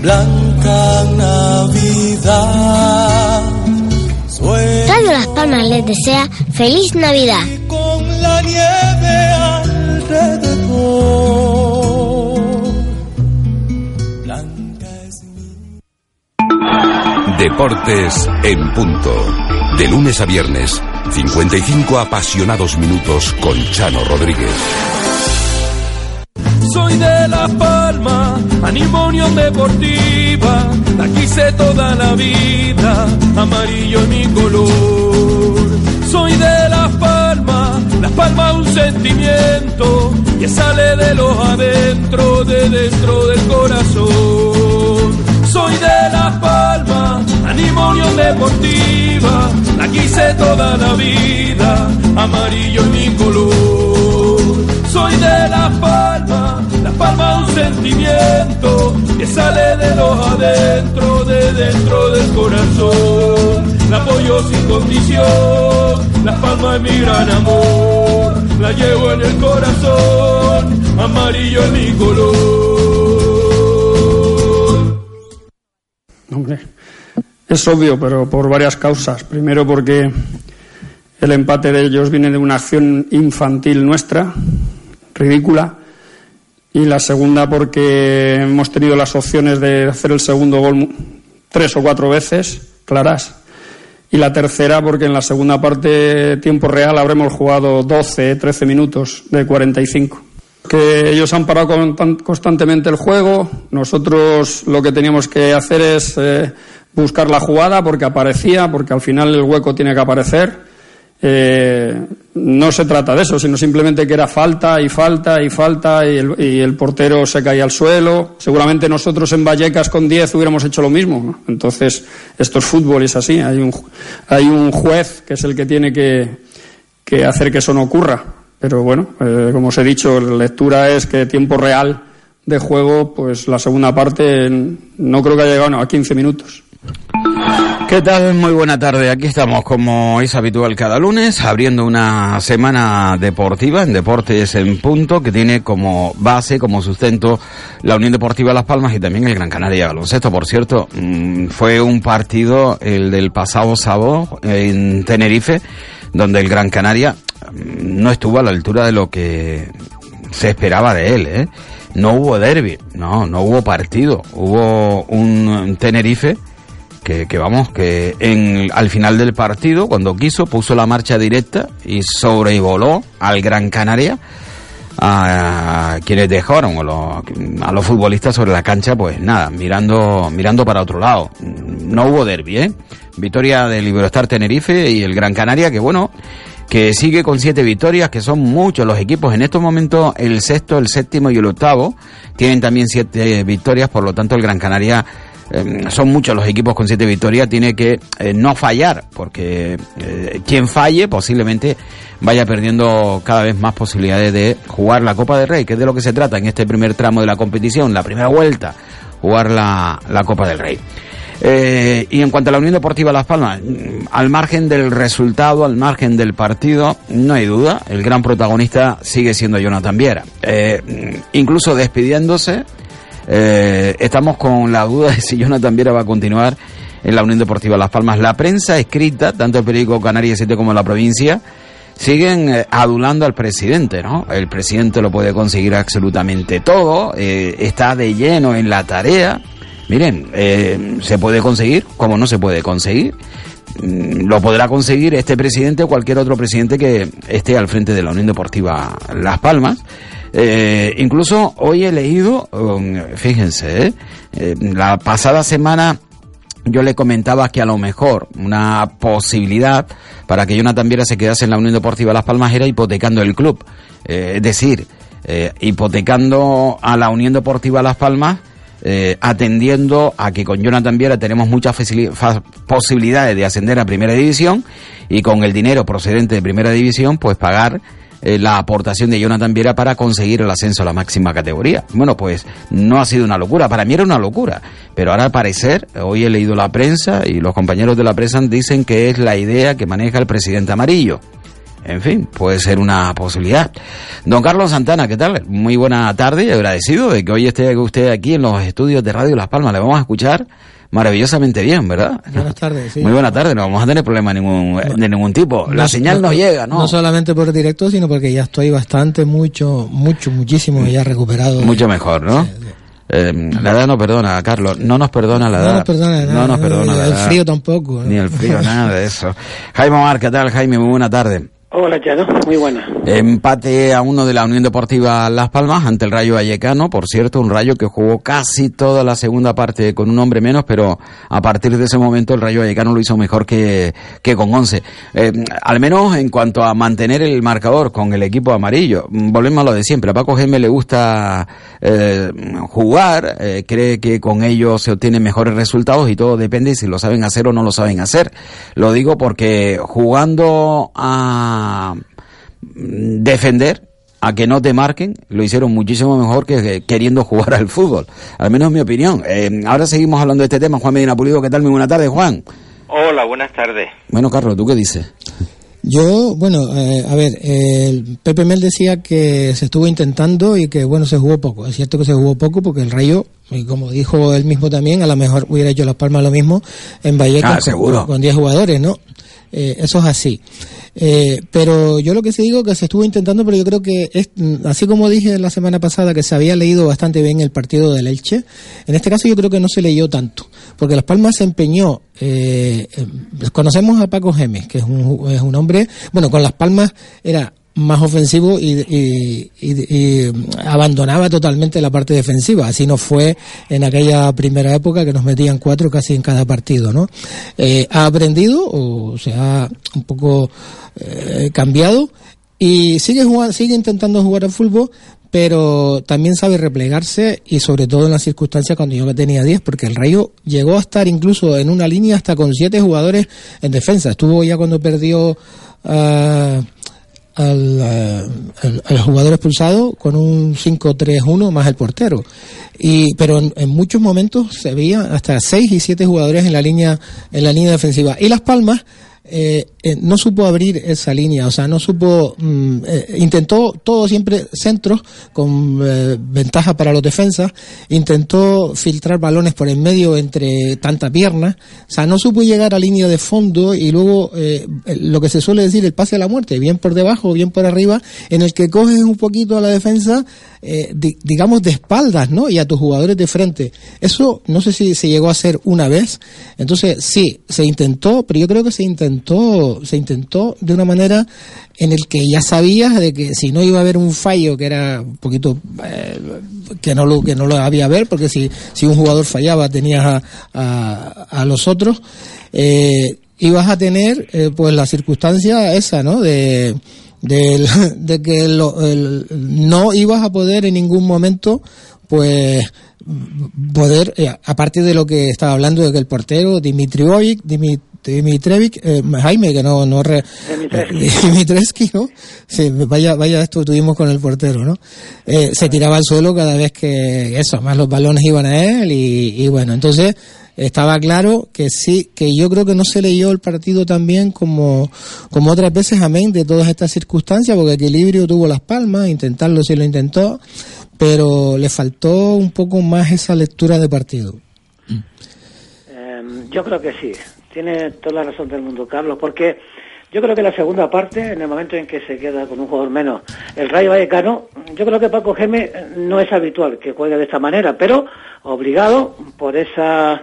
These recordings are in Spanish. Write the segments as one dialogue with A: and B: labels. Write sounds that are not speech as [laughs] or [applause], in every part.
A: Blanca Navidad.
B: Radio Las Palmas les desea feliz Navidad.
A: Con la nieve alrededor. Blanca es mi.
C: Deportes en punto. De lunes a viernes, 55 apasionados minutos con Chano Rodríguez.
D: Soy de La Palma, animo Unión Deportiva, la quise toda la vida, amarillo es mi color. Soy de La Palma, La Palma un sentimiento que sale de los adentro, de dentro del corazón. Soy de La Palma, animo Unión Deportiva, la quise toda la vida, amarillo es mi color. Soy de La Palma, La Palma un sentimiento que sale de los adentro, de dentro del corazón. La apoyo sin condición, La Palma es mi gran amor, la llevo en el corazón, amarillo es mi color.
E: Hombre, es obvio, pero por varias causas. Primero porque el empate de ellos viene de una acción infantil nuestra, ridícula. Y la segunda porque hemos tenido las opciones de hacer el segundo gol tres o cuatro veces, claras. Y la tercera porque en la segunda parte, tiempo real, habremos jugado 12, 13 minutos de 45. Que ellos han parado con- tan- constantemente el juego. Nosotros lo que teníamos que hacer es eh, buscar la jugada porque aparecía, porque al final el hueco tiene que aparecer. Eh, no se trata de eso, sino simplemente que era falta y falta y falta y el, y el portero se caía al suelo. Seguramente nosotros en Vallecas con 10 hubiéramos hecho lo mismo. Entonces, esto es fútbol es así. Hay un, hay un juez que es el que tiene que, que hacer que eso no ocurra. Pero bueno, eh, como os he dicho, la lectura es que tiempo real de juego, pues la segunda parte no creo que haya llegado no, a 15 minutos.
F: ¿Qué tal? Muy buena tarde. Aquí estamos, como es habitual cada lunes, abriendo una semana deportiva en Deportes en Punto, que tiene como base, como sustento, la Unión Deportiva Las Palmas y también el Gran Canaria Baloncesto. Por cierto, mm, fue un partido, el del pasado sábado, en Tenerife, donde el Gran Canaria mm, no estuvo a la altura de lo que se esperaba de él, ¿eh? No hubo derby, no, no hubo partido. Hubo un Tenerife que, que vamos, que en, al final del partido, cuando quiso, puso la marcha directa y sobrevoló al Gran Canaria a quienes dejaron a los, a los futbolistas sobre la cancha, pues nada, mirando, mirando para otro lado. No hubo derbi, ¿eh? Victoria del Iberostar Tenerife y el Gran Canaria, que bueno, que sigue con siete victorias, que son muchos los equipos. En estos momentos, el sexto, el séptimo y el octavo tienen también siete victorias, por lo tanto, el Gran Canaria eh, son muchos los equipos con siete victorias, tiene que eh, no fallar, porque eh, quien falle posiblemente vaya perdiendo cada vez más posibilidades de jugar la Copa del Rey, que es de lo que se trata en este primer tramo de la competición, la primera vuelta, jugar la, la Copa del Rey. Eh, y en cuanto a la Unión Deportiva Las Palmas, mm, al margen del resultado, al margen del partido, no hay duda, el gran protagonista sigue siendo Jonathan Viera. Mm, incluso despidiéndose, eh, estamos con la duda de si Jonathan Viera va a continuar en la Unión Deportiva Las Palmas. La prensa escrita, tanto el periódico Canarias 7 como la provincia, siguen eh, adulando al presidente, ¿no? El presidente lo puede conseguir absolutamente todo, eh, está de lleno en la tarea. Miren, se puede conseguir, como no se puede conseguir. Mm, Lo podrá conseguir este presidente o cualquier otro presidente que esté al frente de la Unión Deportiva Las Palmas. Eh, incluso hoy he leído, um, fíjense, ¿eh? Eh, la pasada semana yo le comentaba que a lo mejor una posibilidad para que Jonathan Viera se quedase en la Unión Deportiva Las Palmas era hipotecando el club. Eh, es decir, hipotecando a la Unión Deportiva Las Palmas, atendiendo a que con Jonathan Viera tenemos muchas posibilidades de ascender a Primera División y con el dinero procedente de Primera División, pues pagar eh, la aportación de Jonathan Viera para conseguir el ascenso a la máxima categoría. Bueno, pues no ha sido una locura, para mí era una locura, pero ahora al parecer, hoy he leído la prensa y los compañeros de la prensa dicen que es la idea que maneja el presidente amarillo. En fin, puede ser una posibilidad. Don Carlos Santana, ¿qué tal? Muy buena tarde y agradecido de que hoy esté usted aquí en los estudios de Radio Las Palmas. Le vamos a escuchar maravillosamente bien, ¿verdad?
G: Buenas tardes, sí.
F: Muy buena tarde, no vamos a tener problema de ningún, de ningún tipo. La
G: No-
F: señal
G: no-
F: nos llega, ¿no?
G: No solamente por directo, sino porque ya estoy bastante, mucho, mucho, muchísimo ya recuperado.
F: Mucho mejor, ¿no? Eh, la edad no perdona, Carlos. No nos perdona la
G: No
F: edad.
G: nos perdona nada,
F: No nos perdona la
G: el
F: edad.
G: frío tampoco, ¿no?
F: Ni el frío, nada de eso. Jaime Omar, ¿qué tal, Jaime? Muy buena tarde.
H: Hola, Chano. Muy buena.
F: Empate a uno de la Unión Deportiva Las Palmas ante el Rayo Vallecano, por cierto, un Rayo que jugó casi toda la segunda parte con un hombre menos, pero a partir de ese momento el Rayo Vallecano lo hizo mejor que, que con 11. Eh, al menos en cuanto a mantener el marcador con el equipo amarillo. Volvemos a lo de siempre. A Paco Geme le gusta eh, jugar, eh, cree que con ello se obtienen mejores resultados y todo depende si lo saben hacer o no lo saben hacer. Lo digo porque jugando a mm, defender a que no te marquen, lo hicieron muchísimo mejor que, que queriendo jugar al fútbol. Al menos en mi opinión. Eh, ahora seguimos hablando de este tema. Juan Medina Pulido, ¿qué tal? Muy buena tarde, Juan.
I: Hola, buenas tardes.
F: Bueno, Carlos, ¿tú qué dices?
G: Yo, bueno, eh, a ver, el Pepe Mel decía que se estuvo intentando y que, bueno, se jugó poco. Es cierto que se jugó poco porque el Rayo, y como dijo él mismo también, a lo mejor hubiera hecho Las Palmas lo mismo en Vallecas
F: Ah, seguro.
G: con, con 10 jugadores, ¿no? Eh, eso es así. Eh, pero yo lo que sí digo que se estuvo intentando, pero yo creo que es, mm, así como dije la semana pasada que se había leído bastante bien el partido del Elche, en este caso yo creo que no se leyó tanto, porque Las Palmas se empeñó, eh, conocemos a Paco Gemes, que es un, es un hombre, bueno, con Las Palmas era más ofensivo y, y- y- y abandonaba totalmente la parte defensiva. Así no fue en aquella primera época que nos metían cuatro casi en cada partido, ¿no? Eh, ha aprendido o se ha un poco eh, cambiado y sigue jugando, sigue intentando jugar al fútbol, pero también sabe replegarse y sobre todo en las circunstancias cuando yo tenía 10, porque el Rayo llegó a estar incluso en una línea hasta con siete jugadores en defensa. Estuvo ya cuando perdió ah, al, eh, al- al jugador expulsado con un 5-3-1 más el portero. Y, pero en, en muchos momentos se veía hasta 6 y 7 jugadores en la línea, en la línea defensiva. Y Las Palmas eh, eh, no supo abrir esa línea, o sea, no supo, mm, eh, intentó todo siempre centros con eh, ventaja para los defensas, intentó filtrar balones por en medio entre tanta pierna, o sea, no supo llegar a línea de fondo y luego lo que se suele decir el pase a la muerte, bien por debajo, bien por arriba, en el que coges un poquito a la defensa, eh, di- digamos de espaldas, ¿no? Y a tus jugadores de frente. Eso no sé si se llegó a hacer una vez. Entonces, sí, se intentó, pero yo creo que se intentó, se intentó de una manera en el que ya sabías de que si no iba a haber un fallo que era un poquito eh, que no lo que no lo había a ver porque si si un jugador fallaba tenías a, a, a los otros eh, ibas a tener eh, pues la circunstancia esa no de del- [laughs] de que lo- el- no ibas a poder en ningún momento pues poder eh, aparte de lo que estaba hablando de que el portero Dimitriovic Dimi- Dimitrevic eh, Jaime que no no re- Dimitreski, [laughs] ¿no? Sí, vaya, vaya esto tuvimos con el portero, ¿no? Eh, se tiraba al suelo cada vez que eso, más los balones iban a él y, y bueno, entonces estaba claro que sí, que yo creo que no se leyó el partido tan bien como, como otras veces, amén, de todas estas circunstancias, porque equilibrio tuvo las palmas, intentarlo sí lo intentó, pero le faltó un poco más esa lectura de partido.
H: Eh, yo creo que sí. Tiene toda la razón del mundo, Carlos, porque yo creo que la segunda parte, en el momento en que se queda con un jugador menos, el Rayo Vallecano, yo creo que Paco Geme no es habitual que juegue de esta manera, pero obligado por esa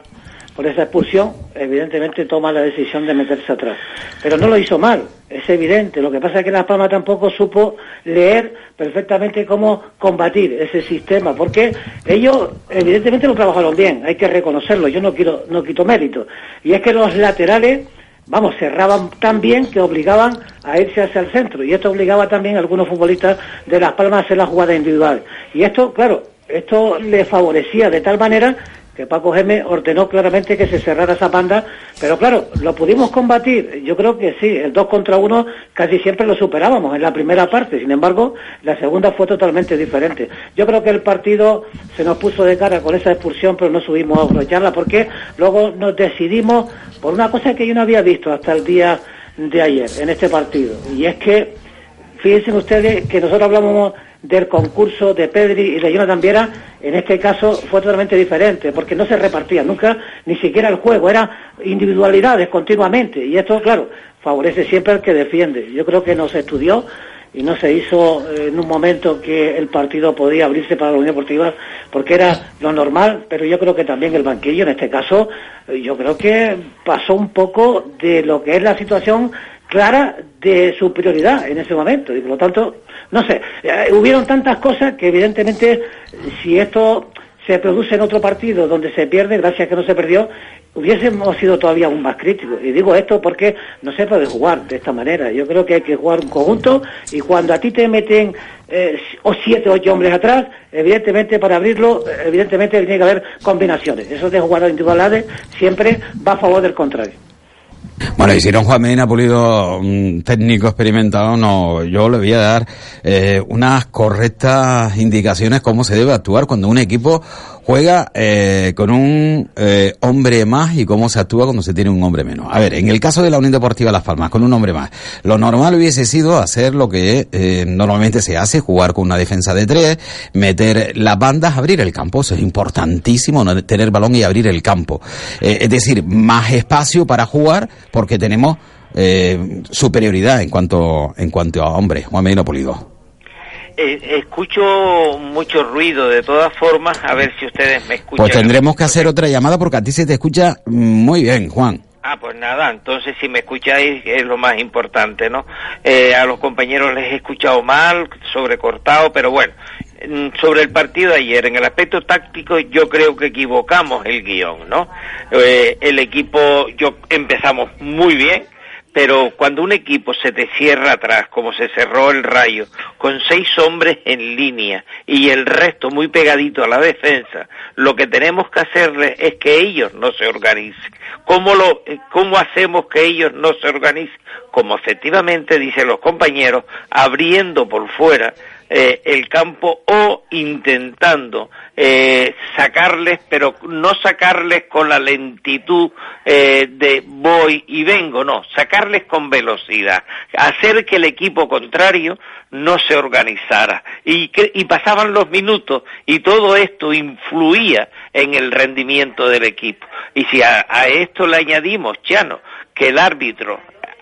H: por esa expulsión, evidentemente toma la decisión de meterse atrás. Pero no lo hizo mal, es evidente. Lo que pasa es que Las Palmas tampoco supo leer perfectamente cómo combatir ese sistema, porque ellos evidentemente lo trabajaron bien, hay que reconocerlo, yo no quiero no quito mérito. Y es que los laterales vamos, cerraban tan bien que obligaban a irse hacia el centro. Y esto obligaba también a algunos futbolistas de Las Palmas a hacer las jugadas individuales. Y esto, claro, esto le favorecía de tal manera que Paco Gémez ordenó claramente que se cerrara esa banda, pero claro, lo pudimos combatir, yo creo que sí, el 2 contra 1 casi siempre lo superábamos en la primera parte, sin embargo, la segunda fue totalmente diferente. Yo creo que el partido se nos puso de cara con esa expulsión, pero no subimos a aprovecharla porque luego nos decidimos por una cosa que yo no había visto hasta el día de ayer en este partido, y es que, fíjense ustedes que nosotros hablamos del concurso de Pedri y de Jonathan Viera, en este caso fue totalmente diferente, porque no se repartía nunca ni siquiera el juego, era individualidades continuamente, y esto, claro, favorece siempre al que defiende. Yo creo que no se estudió y no se hizo eh, en un momento que el partido podía abrirse para la Unión Deportiva, porque era lo normal, pero yo creo que también el banquillo, en este caso, eh, yo creo que pasó un poco de lo que es la situación clara de superioridad en ese momento, y por lo tanto no sé, eh, hubieron tantas cosas que evidentemente si esto se produce en otro partido donde se pierde, gracias a que no se perdió, hubiésemos sido todavía aún más críticos. Y digo esto porque no se puede jugar de esta manera. Yo creo que hay que jugar un conjunto y cuando a ti te meten eh, o siete o ocho hombres atrás, evidentemente para abrirlo, evidentemente tiene que haber combinaciones. Eso de jugar a individualidades siempre va a favor del contrario.
F: Bueno, y si Juan Medina Pulido, un técnico experimentado, no, yo le voy a dar eh, unas correctas indicaciones cómo se debe actuar cuando un equipo juega eh, con un eh, hombre más y cómo se actúa cuando se tiene un hombre menos. A ver, en el caso de la Unión Deportiva Las Palmas, con un hombre más, lo normal hubiese sido hacer lo que eh, normalmente se hace, jugar con una defensa de tres, meter las bandas, abrir el campo. Eso es importantísimo, no tener balón y abrir el campo. Eh, es decir, más espacio para jugar porque tenemos eh, superioridad en cuanto en cuanto a hombres. Juan Medina Pulido.
I: Eh, escucho mucho ruido, de todas formas, a ver si ustedes me escuchan.
F: Pues tendremos que hacer otra llamada porque a ti se te escucha muy bien, Juan.
I: Ah, pues nada, entonces si me escucháis es lo más importante, ¿no? Eh, a los compañeros les he escuchado mal, sobrecortado, pero bueno, mm, sobre el partido de ayer, en el aspecto táctico yo creo que equivocamos el guion, ¿no? Eh, el equipo, yo empezamos muy bien, pero cuando un equipo se te cierra atrás, como se cerró el rayo, con seis hombres en línea y el resto muy pegadito a la defensa, lo que tenemos que hacerles es que ellos no se organicen. ¿Cómo, lo, ¿Cómo hacemos que ellos no se organicen? Como efectivamente dicen los compañeros, abriendo por fuera eh, el campo o intentando eh, sacarles, pero no sacarles con la lentitud eh, de voy y vengo, no, sacarles con velocidad, hacer que el equipo contrario no se organizara y, que, y pasaban los minutos y todo esto influía en el rendimiento del equipo. Y si a, a esto le añadimos, Chano, que el árbitro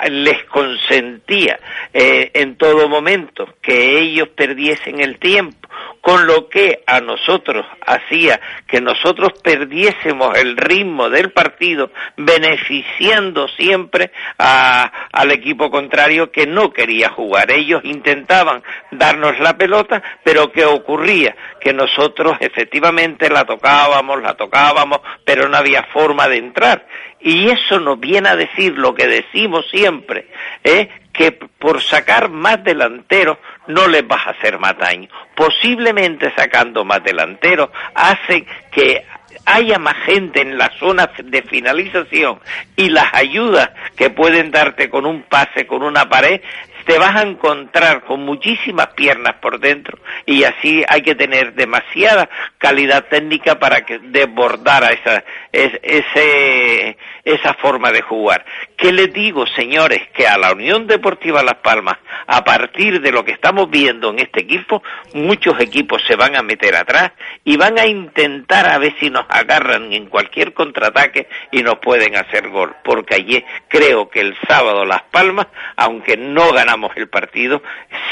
I: les consentía eh, en todo momento que ellos perdiesen el tiempo, con lo que a nosotros hacía que nosotros perdiésemos el ritmo del partido, beneficiando siempre al equipo contrario que no quería jugar. Ellos intentaban darnos la pelota, pero ¿qué ocurría? Que nosotros efectivamente la tocábamos, la tocábamos, pero no había forma de entrar. Y eso nos viene a decir lo que decimos siempre, ¿eh? Que por sacar más delanteros no les vas a hacer más daño. Posiblemente sacando más delanteros hace que haya más gente en la zona de finalización y las ayudas que pueden darte con un pase, con una pared, te vas a encontrar con muchísimas piernas por dentro y así hay que tener demasiada calidad técnica para que desbordara esa, ese, esa forma de jugar. ¿Qué les digo, señores? Que a la Unión Deportiva Las Palmas, a partir de lo que estamos viendo en este equipo, muchos equipos se van a meter atrás y van a intentar a ver si nos agarran en cualquier contraataque y nos pueden hacer gol. Porque allí creo que el sábado Las Palmas, aunque no ganamos el partido,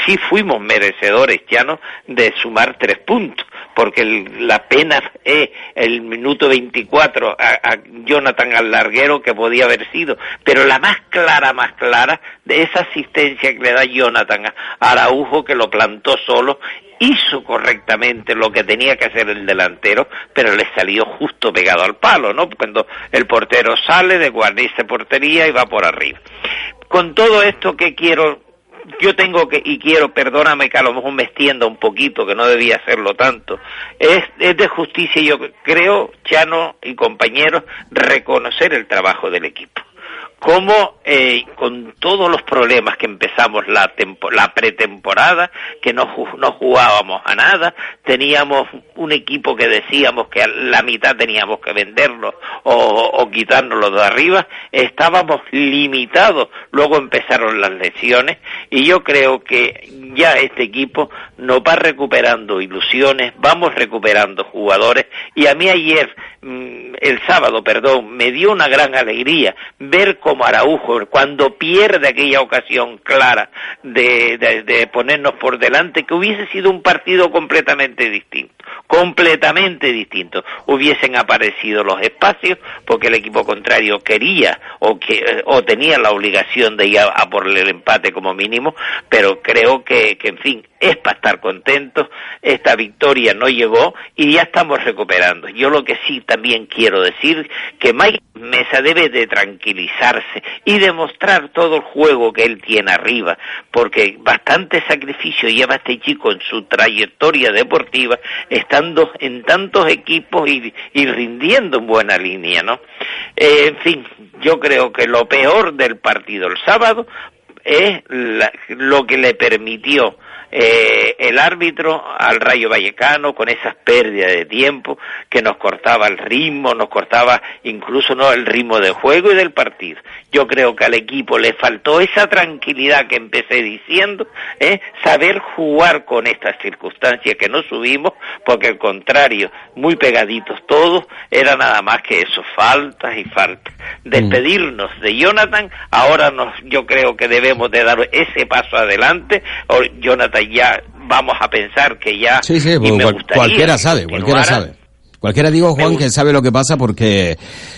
I: sí fuimos merecedores, ya no, de sumar tres puntos porque el, la pena es el minuto 24 a, Jonathan al larguero que podía haber sido, pero la más clara, más clara, de esa asistencia que le da Jonathan a Araujo que lo plantó solo hizo correctamente lo que tenía que hacer el delantero, pero le salió justo pegado al palo, ¿no? Cuando el portero sale de guardia portería y va por arriba. Con todo esto que quiero yo tengo que, y quiero, perdóname que a lo mejor me extienda un poquito, que no debía hacerlo tanto, es, es de justicia, yo creo, Chano y compañeros, reconocer el trabajo del equipo cómo eh, con todos los problemas que empezamos la, pretemporada, que no, no jugábamos a nada, teníamos un equipo que decíamos que la mitad teníamos que venderlo o, o quitárnoslo de arriba, estábamos limitados, luego empezaron las lesiones y yo creo que ya este equipo nos va recuperando ilusiones, vamos recuperando jugadores. Y a mí ayer, mm, el sábado, perdón, me dio una gran alegría ver como Araujo, cuando pierde aquella ocasión clara de, de, ponernos por delante, que hubiese sido un partido completamente distinto, completamente distinto. Hubiesen aparecido los espacios porque el equipo contrario quería o, que, o tenía la obligación de ir a, por el empate como mínimo, pero creo que, que en fin, es para estar contentos, esta victoria no llegó y ya estamos recuperando. Yo lo que sí también quiero decir que Mike Mesa debe de tranquilizarse y demostrar todo el juego que él tiene arriba, porque bastante sacrificio lleva este chico en su trayectoria deportiva, estando en tantos equipos y, rindiendo en buena línea, ¿no? Eh, en fin, yo creo que lo peor del partido el sábado es lo que le permitió eh, el árbitro al Rayo Vallecano con esas pérdidas de tiempo que nos cortaba el ritmo, nos cortaba incluso no el ritmo del juego y del partido. Yo creo que al equipo le faltó esa tranquilidad que empecé diciendo, ¿eh? saber jugar con estas circunstancias que no subimos, porque al contrario, muy pegaditos todos, era nada más que eso, faltas y faltas. Despedirnos de Jonathan, ahora nos, yo creo que debemos de dar ese paso adelante, o Jonathan ya vamos a pensar que ya...
F: Sí, sí, cualquiera sabe, cualquiera sabe. Cualquiera digo, Juan, que sabe lo que pasa porque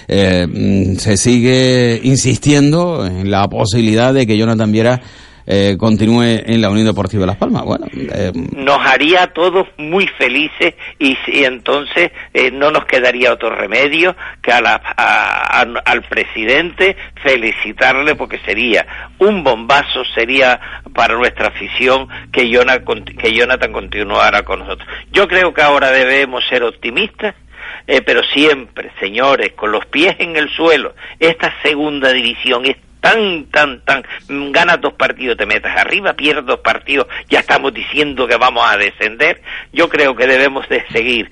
F: eh, mm, se sigue insistiendo en la posibilidad de que Jonathan Viera eh, continúe en la Unión Deportiva de Las Palmas. Bueno,
I: eh, nos haría a todos muy felices y, entonces eh, no nos quedaría otro remedio que a la, al presidente felicitarle porque sería un bombazo, sería para nuestra afición que Jonathan, que Jonathan continuara con nosotros. Yo creo que ahora debemos ser optimistas pero siempre, señores, con los pies en el suelo, esta segunda división es tan, tan, tan, gana dos partidos, te metas arriba, pierdes dos partidos, ya estamos diciendo que vamos a descender. Yo creo que debemos de seguir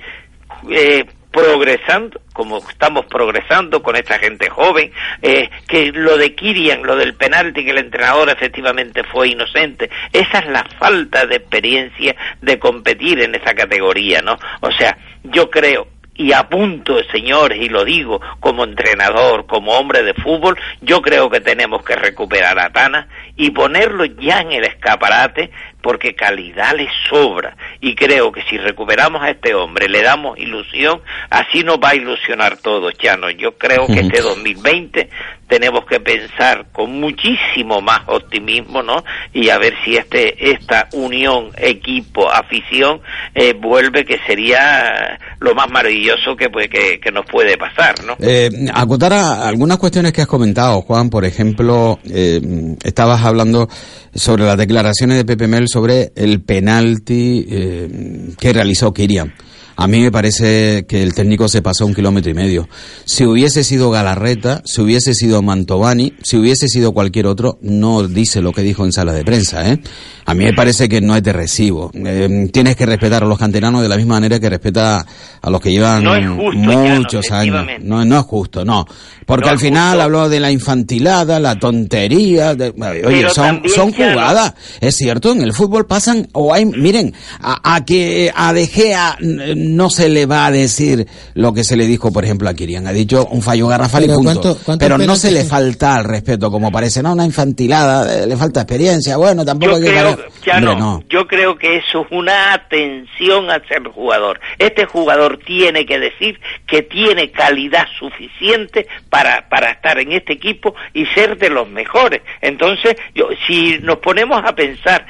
I: eh, progresando, como estamos progresando con esta gente joven, eh, que lo de Kirian, lo del penalti que el entrenador efectivamente fue inocente, esa es la falta de experiencia de competir en esa categoría, ¿no? O sea, yo creo y apunto, señores, y lo digo como entrenador, como hombre de fútbol, yo creo que tenemos que recuperar a Tana y ponerlo ya en el escaparate porque calidad le sobra y creo que si recuperamos a este hombre, le damos ilusión, así nos va a ilusionar todo, Chano. Yo creo que este 2020 tenemos que pensar con muchísimo más optimismo, ¿no? Y a ver si este esta unión equipo afición eh, vuelve que sería lo más maravilloso que, que, que nos puede pasar, ¿no?
F: Eh, acotar a algunas cuestiones que has comentado, Juan, por ejemplo, eh, estabas hablando sobre las declaraciones de Pepe Mel sobre el penalti eh, que realizó Kirian. A mí me parece que el técnico se pasó un kilómetro y medio. Si hubiese sido Galarreta, si hubiese sido Mantovani, si hubiese sido cualquier otro, no dice lo que dijo en sala de prensa. ¿eh? A mí me parece que no es de recibo. Eh, tienes que respetar a los canteranos de la misma manera que respeta a los que llevan muchos años. No, no es justo, no. Porque al final habló de la infantilada, la tontería. oye, son, son jugadas. Es cierto, en el fútbol pasan, o hay, miren, a, que a De Gea no se le va a decir lo que se le dijo, por ejemplo, a Kirian. Ha dicho un fallo garrafal y punto. Pero no se le falta al respeto, como parece, no, una infantilada, eh, le falta experiencia. Bueno, tampoco hay
I: que... no, Yo creo que eso es una atención a ser jugador. Este jugador tiene que decir que tiene calidad suficiente para, para estar en este equipo y ser de los mejores. Entonces, yo, si nos ponemos a pensar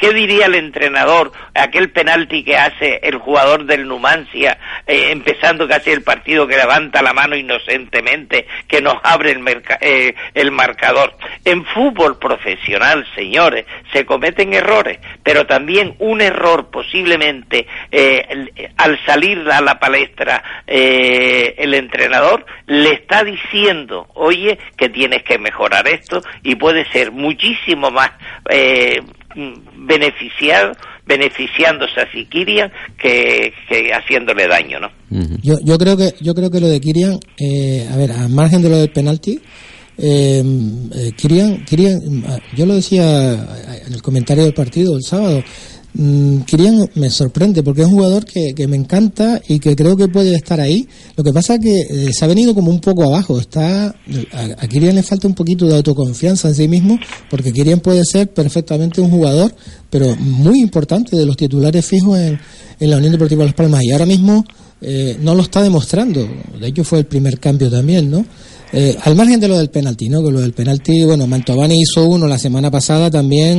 I: ¿Qué diría el entrenador? Aquel penalti que hace el jugador del Numancia, eh, empezando casi el partido, que levanta la mano inocentemente, que nos abre el, eh, el marcador. En fútbol profesional, señores, se cometen errores, pero también un error posiblemente eh, al salir a la palestra el entrenador le está diciendo, oye, que tienes que mejorar esto y puede ser muchísimo más beneficiado beneficiándose a Kirian que, haciéndole daño, ¿no?
G: yo, yo creo que yo creo que lo de Kirian, eh, a ver, al margen de lo del penalti, eh, eh Kirian, Kirian, yo lo decía en el comentario del partido el sábado, Mm, Kirian me sorprende porque es un jugador que, me encanta y que creo que puede estar ahí. Lo que pasa es que eh, se ha venido como un poco abajo. Está a, Kirian le falta un poquito de autoconfianza en sí mismo porque Kirian puede ser perfectamente un jugador, pero muy importante de los titulares fijos en, en la Unión Deportiva Las Palmas y ahora mismo eh, no lo está demostrando. De hecho fue el primer cambio también, ¿no? Eh, al margen de lo del penalti, ¿no? Que lo del penalti, bueno, Mantovani hizo uno la semana pasada también,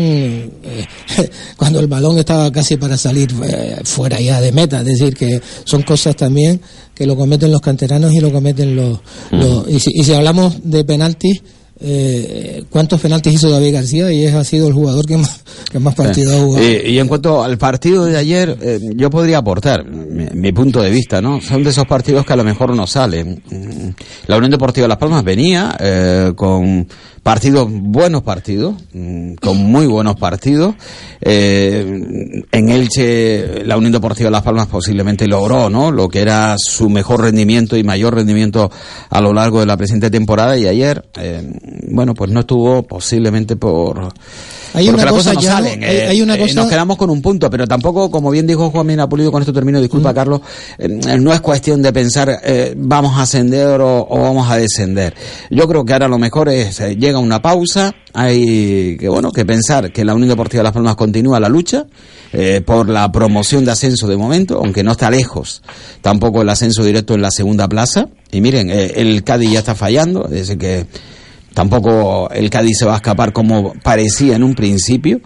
G: eh, [laughs] cuando el balón estaba casi para salir eh, fuera ya de meta. Es decir, que son cosas también que lo cometen los canteranos y lo cometen los. los y, si, y si hablamos de penaltis eh, cuántos penaltis hizo David García y es, ha sido el jugador que más, que más partidos ha jugado.
F: Y, en cuanto al partido de ayer, eh, yo podría aportar mi, punto de vista, ¿no? Son de esos partidos que a lo mejor no salen. Mm, la Unión Deportiva de Las Palmas venía eh, con partidos, buenos partidos, mm, con muy buenos partidos. Eh, en Elche, la Unión Deportiva de Las Palmas posiblemente logró, ¿no? Lo que era su mejor rendimiento y mayor rendimiento a lo largo de la presente temporada y ayer, eh, bueno, pues no estuvo posiblemente por
G: hay una cosa, ya, hay, eh, una cosa...
F: nos quedamos con un punto, pero tampoco, como bien dijo Juan Pulido, con esto termino, disculpa mm. Carlos, no es cuestión de pensar vamos a ascender o, o, vamos a descender. Yo creo que ahora lo mejor es, llega una pausa, hay que bueno que pensar que la Unión Deportiva de Las Palmas continúa la lucha eh, por la promoción de ascenso de momento, aunque no está lejos tampoco el ascenso directo en la segunda plaza. Y miren, eh, el Cádiz ya está fallando, desde que tampoco el Cádiz se va a escapar como parecía en un principio.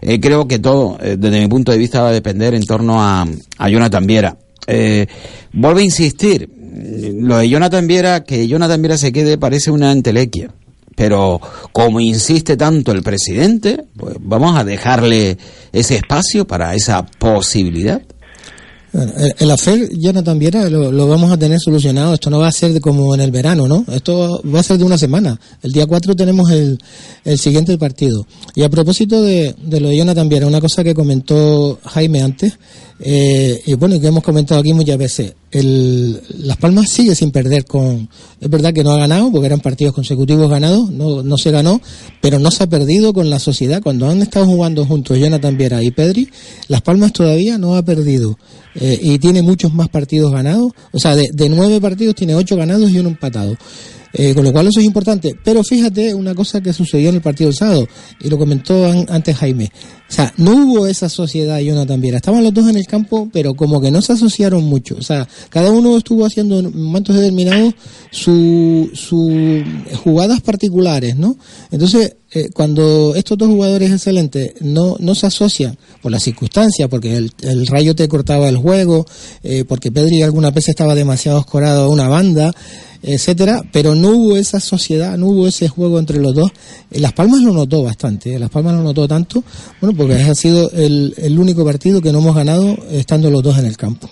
F: Eh, creo que todo, desde mi punto de vista, va a depender en torno a, Jonathan Viera. vuelvo a insistir, lo de Jonathan Viera, que Jonathan Viera se quede parece una entelequia. Pero como insiste tanto el presidente, pues vamos a dejarle ese espacio para esa posibilidad.
G: El, el afer Jonathan Viera lo, lo, vamos a tener solucionado. Esto no va a ser como en el verano, ¿no? Esto va a ser de una semana. El día 4 tenemos el, el siguiente partido. Y a propósito de, de lo de Jonathan Viera, una cosa que comentó Jaime antes, eh, y bueno, que hemos comentado aquí muchas veces, el, Las Palmas sigue sin perder con... Es verdad que no ha ganado, porque eran partidos consecutivos ganados, no, no se ganó, pero no se ha perdido con la sociedad. Cuando han estado jugando juntos Jonathan Viera y Pedri, Las Palmas todavía no ha perdido. Eh, y tiene muchos más partidos ganados. O sea, de, nueve partidos tiene ocho ganados y uno empatado. Eh, con lo cual eso es importante. Pero fíjate una cosa que sucedió en el partido del sábado, y lo comentó antes Jaime. O sea, no hubo esa sociedad Jonathan Viera. Estaban los dos en el campo, pero como que no se asociaron mucho. O sea, cada uno estuvo haciendo en momentos determinados sus su jugadas particulares, ¿no? Entonces, eh, cuando estos dos jugadores excelentes no, no se asocian por las circunstancias, porque el, el rayo te cortaba el juego, eh, porque Pedri alguna vez estaba demasiado escorado a una banda, etcétera, pero no hubo esa sociedad, no hubo ese juego entre los dos. Eh, Las Palmas lo notó bastante, Las Palmas lo notó tanto, bueno, porque ha sido el, el único partido que no hemos ganado estando los dos en el campo.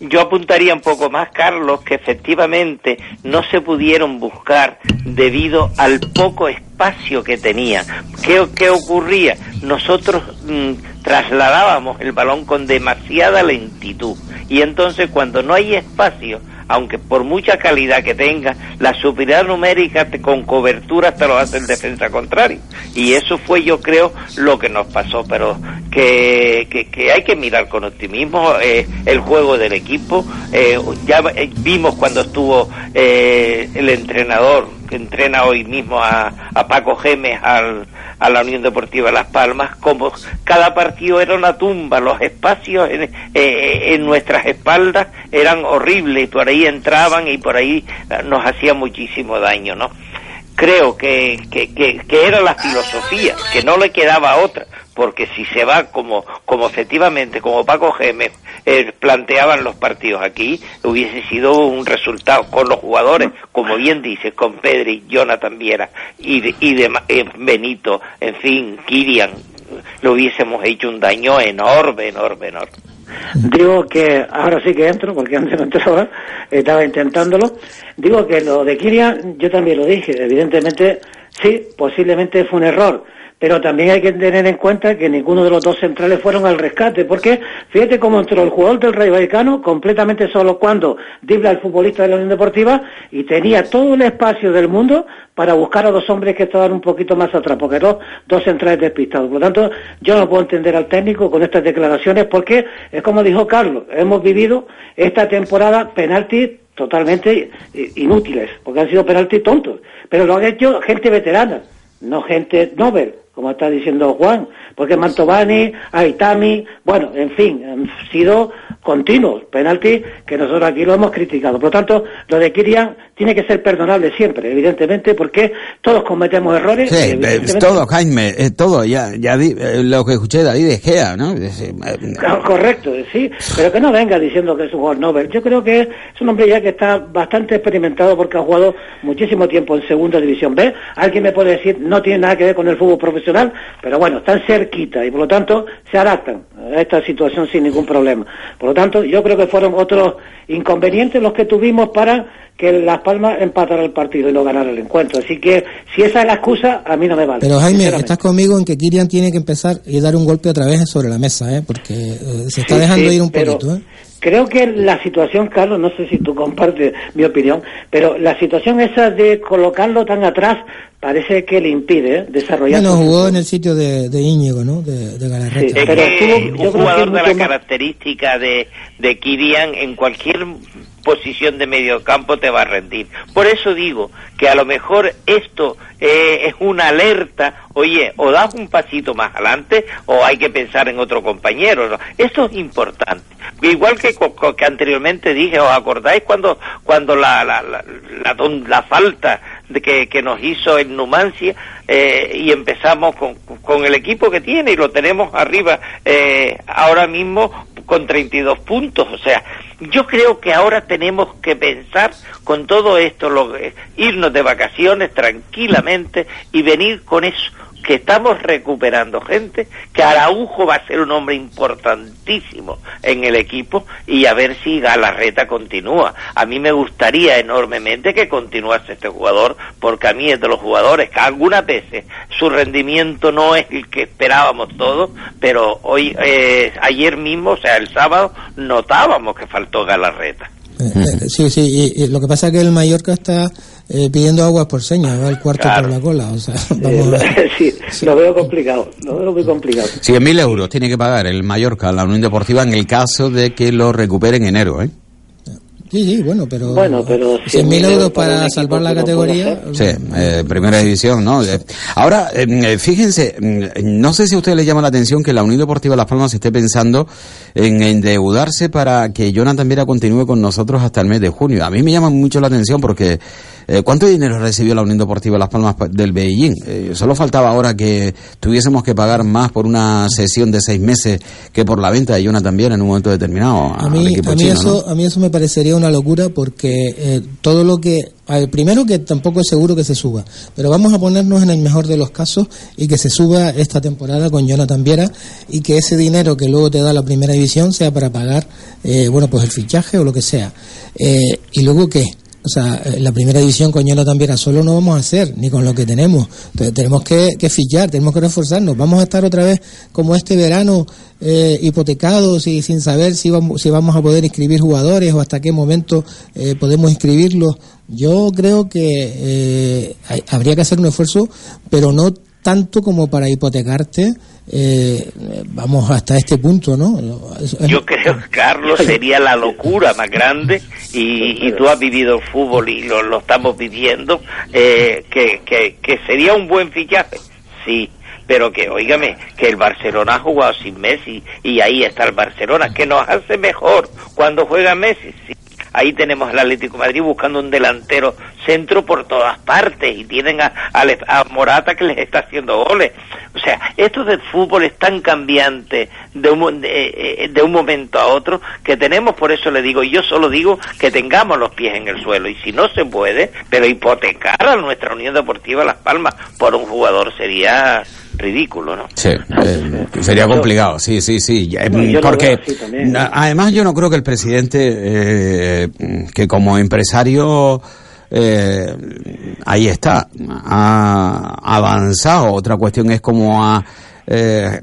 I: Yo apuntaría un poco más, Carlos, que efectivamente no se pudieron buscar debido al poco espacio que tenían. ¿Qué, qué ocurría? Nosotros mm, trasladábamos el balón con demasiada lentitud y entonces cuando no hay espacio aunque por mucha calidad que tenga, la superioridad numérica con cobertura te lo hace el defensa contrario. Y eso fue, yo creo, lo que nos pasó, pero que, hay que mirar con optimismo eh, el juego del equipo. Eh, ya eh, vimos cuando estuvo el entrenador que entrena hoy mismo a, a Paco Gemes al, a la Unión Deportiva Las Palmas, como cada partido era una tumba, los espacios en, eh, en nuestras espaldas eran horribles, y por ahí entraban y por ahí nos hacía muchísimo daño, ¿no? creo que, que, que, que era la filosofía, que no le quedaba otra, porque si se va como, como efectivamente, como Paco Gémez eh, planteaban los partidos aquí, hubiese sido un resultado con los jugadores, como bien dices, con Pedri, Jonathan Viera y, de, y de, eh, Benito, en fin, Kirian, le hubiésemos hecho un daño enorme, enorme, enorme.
H: Digo que ahora sí que entro, porque antes no entraba, estaba intentándolo. Digo que lo de Kirian, yo también lo dije, evidentemente, sí, posiblemente fue un error pero también hay que tener en cuenta que ninguno de los dos centrales fueron al rescate, porque fíjate cómo entró el jugador del Rey Vallecano completamente solo cuando Dibla, el futbolista de la Unión Deportiva, y tenía todo el espacio del mundo para buscar a dos hombres que estaban un poquito más atrás, porque dos, dos centrales despistados. Por lo tanto, yo no puedo entender al técnico con estas declaraciones, porque es como dijo Carlos, hemos vivido esta temporada penalti totalmente inútiles, porque han sido penaltis tontos, pero lo han hecho gente veterana, no gente Nobel como está diciendo Juan, porque Mantovani, Aitami, bueno, en fin, han sido continuos penaltis que nosotros aquí lo hemos criticado. Por lo tanto, lo de Kirian tiene que ser perdonable siempre, evidentemente, porque todos cometemos errores.
F: Sí, todo, Jaime, eh, todo, ya, ya eh, lo que escuché de David de Gea, ¿no? Eh,
H: correcto, sí, pero que no venga diciendo que es un jugador Nobel. Yo creo que es un hombre ya que está bastante experimentado porque ha jugado muchísimo tiempo en segunda división B. Alguien me puede decir, no tiene nada que ver con el fútbol profesional pero bueno, están cerquita y por lo tanto se adaptan a esta situación sin ningún problema. Por lo tanto, yo creo que fueron otros inconvenientes los que tuvimos para que Las Palmas empatara el partido y no ganara el encuentro. Así que si esa es la excusa, a mí no me vale.
G: Pero Jaime, estás conmigo en que Kirian tiene que empezar y dar un golpe otra vez sobre la mesa, ¿eh? porque eh, se está dejando ir un poquito. ¿eh?
H: Creo que la situación, Carlos, no sé si tú compartes mi opinión, pero la situación esa de colocarlo tan atrás parece que le impide ¿eh? desarrollar.
G: Bueno, jugó en el sitio de, de Íñigo, ¿no? De, de
I: Galarreta. Sí, pero un jugador de la característica de, de Kirian en cualquier posición de medio campo te va a rendir. Por eso digo que a lo mejor esto eh, es una alerta, oye, o das un pasito más adelante o hay que pensar en otro compañero. ¿no? Esto es importante. Igual que, que anteriormente dije, ¿os acordáis cuando, cuando la, la, la, la, falta de que, que nos hizo en Numancia eh, y empezamos con, con el equipo que tiene y lo tenemos arriba eh, ahora mismo con 32 puntos. O sea, yo creo que ahora tenemos que pensar con todo esto, lo, irnos de vacaciones tranquilamente y venir con eso que estamos recuperando gente, que Araujo va a ser un hombre importantísimo en el equipo y a ver si Galarreta continúa. A mí me gustaría enormemente que continuase este jugador, porque a mí es de los jugadores que algunas veces su rendimiento no es el que esperábamos todos, pero hoy, eh, ayer mismo, o sea, el sábado, notábamos que faltó Galarreta.
G: Eh, eh, sí, sí, y, lo que pasa es que el Mallorca está eh, pidiendo aguas por señas, va el cuarto por la cola. O sea, [laughs]
H: vamos [laughs] sí, lo veo complicado, lo veo muy complicado.
F: 100.000 euros tiene que pagar el Mallorca a la Unión Deportiva en el caso de que lo recupere en enero, ¿eh?
G: Sí, sí, bueno, pero,
H: bueno, pero
G: 100.000 euros para, salvar la categoría.
F: Sí, eh, primera división, ¿no? Ahora, eh, fíjense, mm, no sé si a usted le llama la atención que la Unión Deportiva Las Palmas esté pensando en endeudarse para que Jonathan Viera continúe con nosotros hasta el mes de junio. A mí me llama mucho la atención porque ¿cuánto dinero recibió la Unión Deportiva Las Palmas del Beijing? solo faltaba ahora que tuviésemos que pagar más por una sesión de seis meses que por la venta de Jonathan Viera en un momento determinado.
G: A mí, a mí, eso, a mí eso me parecería una locura porque eh, todo lo que primero que tampoco es seguro que se suba, pero vamos a ponernos en el mejor de los casos y que se suba esta temporada con Jonathan Viera y que ese dinero que luego te da la primera división sea para pagar, eh, bueno, pues el fichaje o lo que sea. Eh, y luego qué, o sea, eh, la primera división con Jonathan Viera solo no vamos a hacer, ni con lo que tenemos. Entonces tenemos que, que fichar, tenemos que reforzarnos. Vamos a estar otra vez como este verano eh, hipotecados y sin saber si vamos, si vamos a poder inscribir jugadores o hasta qué momento eh, podemos inscribirlos. Yo creo que eh, habría que hacer un esfuerzo, pero no tanto como para hipotecarte eh, vamos hasta este punto, ¿no?
I: Yo creo, [laughs] Carlos, sería la locura más grande y, tú has vivido el fútbol y lo, lo estamos viviendo, eh, que, que, que sería un buen fichaje, sí, pero que, oígame, que el Barcelona ha jugado sin Messi y ahí está el Barcelona, que nos hace mejor cuando juega Messi, sí, ahí tenemos al Atlético Madrid buscando un delantero centro por todas partes y tienen a, a, Morata que les está haciendo goles. O sea, esto del fútbol es tan cambiante de un, de, de un momento a otro que tenemos, por eso le digo, yo solo digo que tengamos los pies en el suelo y si no se puede, pero hipotecar a nuestra Unión Deportiva Las Palmas por un jugador sería ridículo, ¿no?
F: Sí, eh, sería complicado, sí, sí, sí. porque además yo no creo que el presidente, eh, que como empresario, eh, ahí está, ha avanzado. Otra cuestión es cómo ha eh,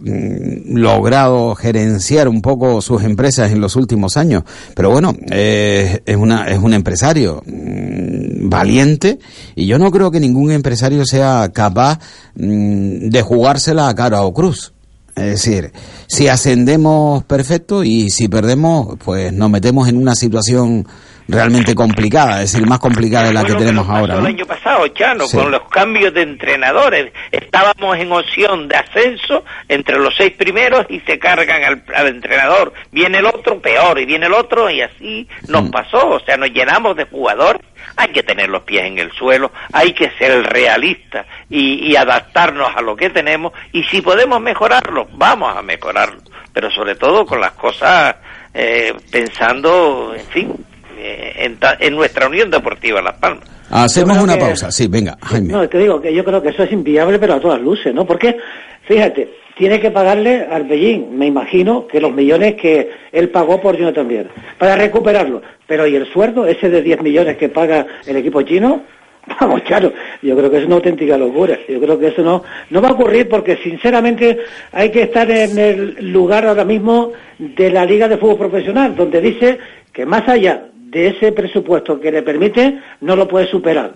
F: logrado gerenciar un poco sus empresas en los últimos años. Pero bueno, eh, es, una, es un empresario mm, valiente y yo no creo que ningún empresario sea capaz mm, de jugársela a cara o cruz. Es decir, si ascendemos perfecto y si perdemos, pues nos metemos en una situación realmente complicada, es decir, más complicada de la que tenemos ahora.
I: El año pasado, Chano, con los cambios de entrenadores, estábamos en opción de ascenso entre los seis primeros y se cargan al, entrenador. Viene el otro peor y viene el otro y así nos mm. pasó, o sea, nos llenamos de jugadores. Hay que tener los pies en el suelo, hay que ser realista y, y adaptarnos a lo que tenemos y si podemos mejorarlo, vamos a mejorarlo, pero sobre todo con las cosas eh, pensando, en fin, eh, en, nuestra Unión Deportiva Las Palmas.
F: Hacemos una pausa, sí, venga, Jaime.
H: No, te digo que yo creo que eso es inviable, pero a todas luces, ¿no? Porque, fíjate, tiene que pagarle al Beijing, me imagino, que los millones que él pagó por Chino también, para recuperarlo. Pero ¿y el sueldo, ese de 10 millones que paga el equipo chino? [laughs] Vamos, claro, yo creo que es una auténtica locura. Yo creo que eso no, no va a ocurrir porque, sinceramente, hay que estar en el lugar ahora mismo de la Liga de Fútbol Profesional, donde dice que más allá de ese presupuesto que le permite no lo puede superar.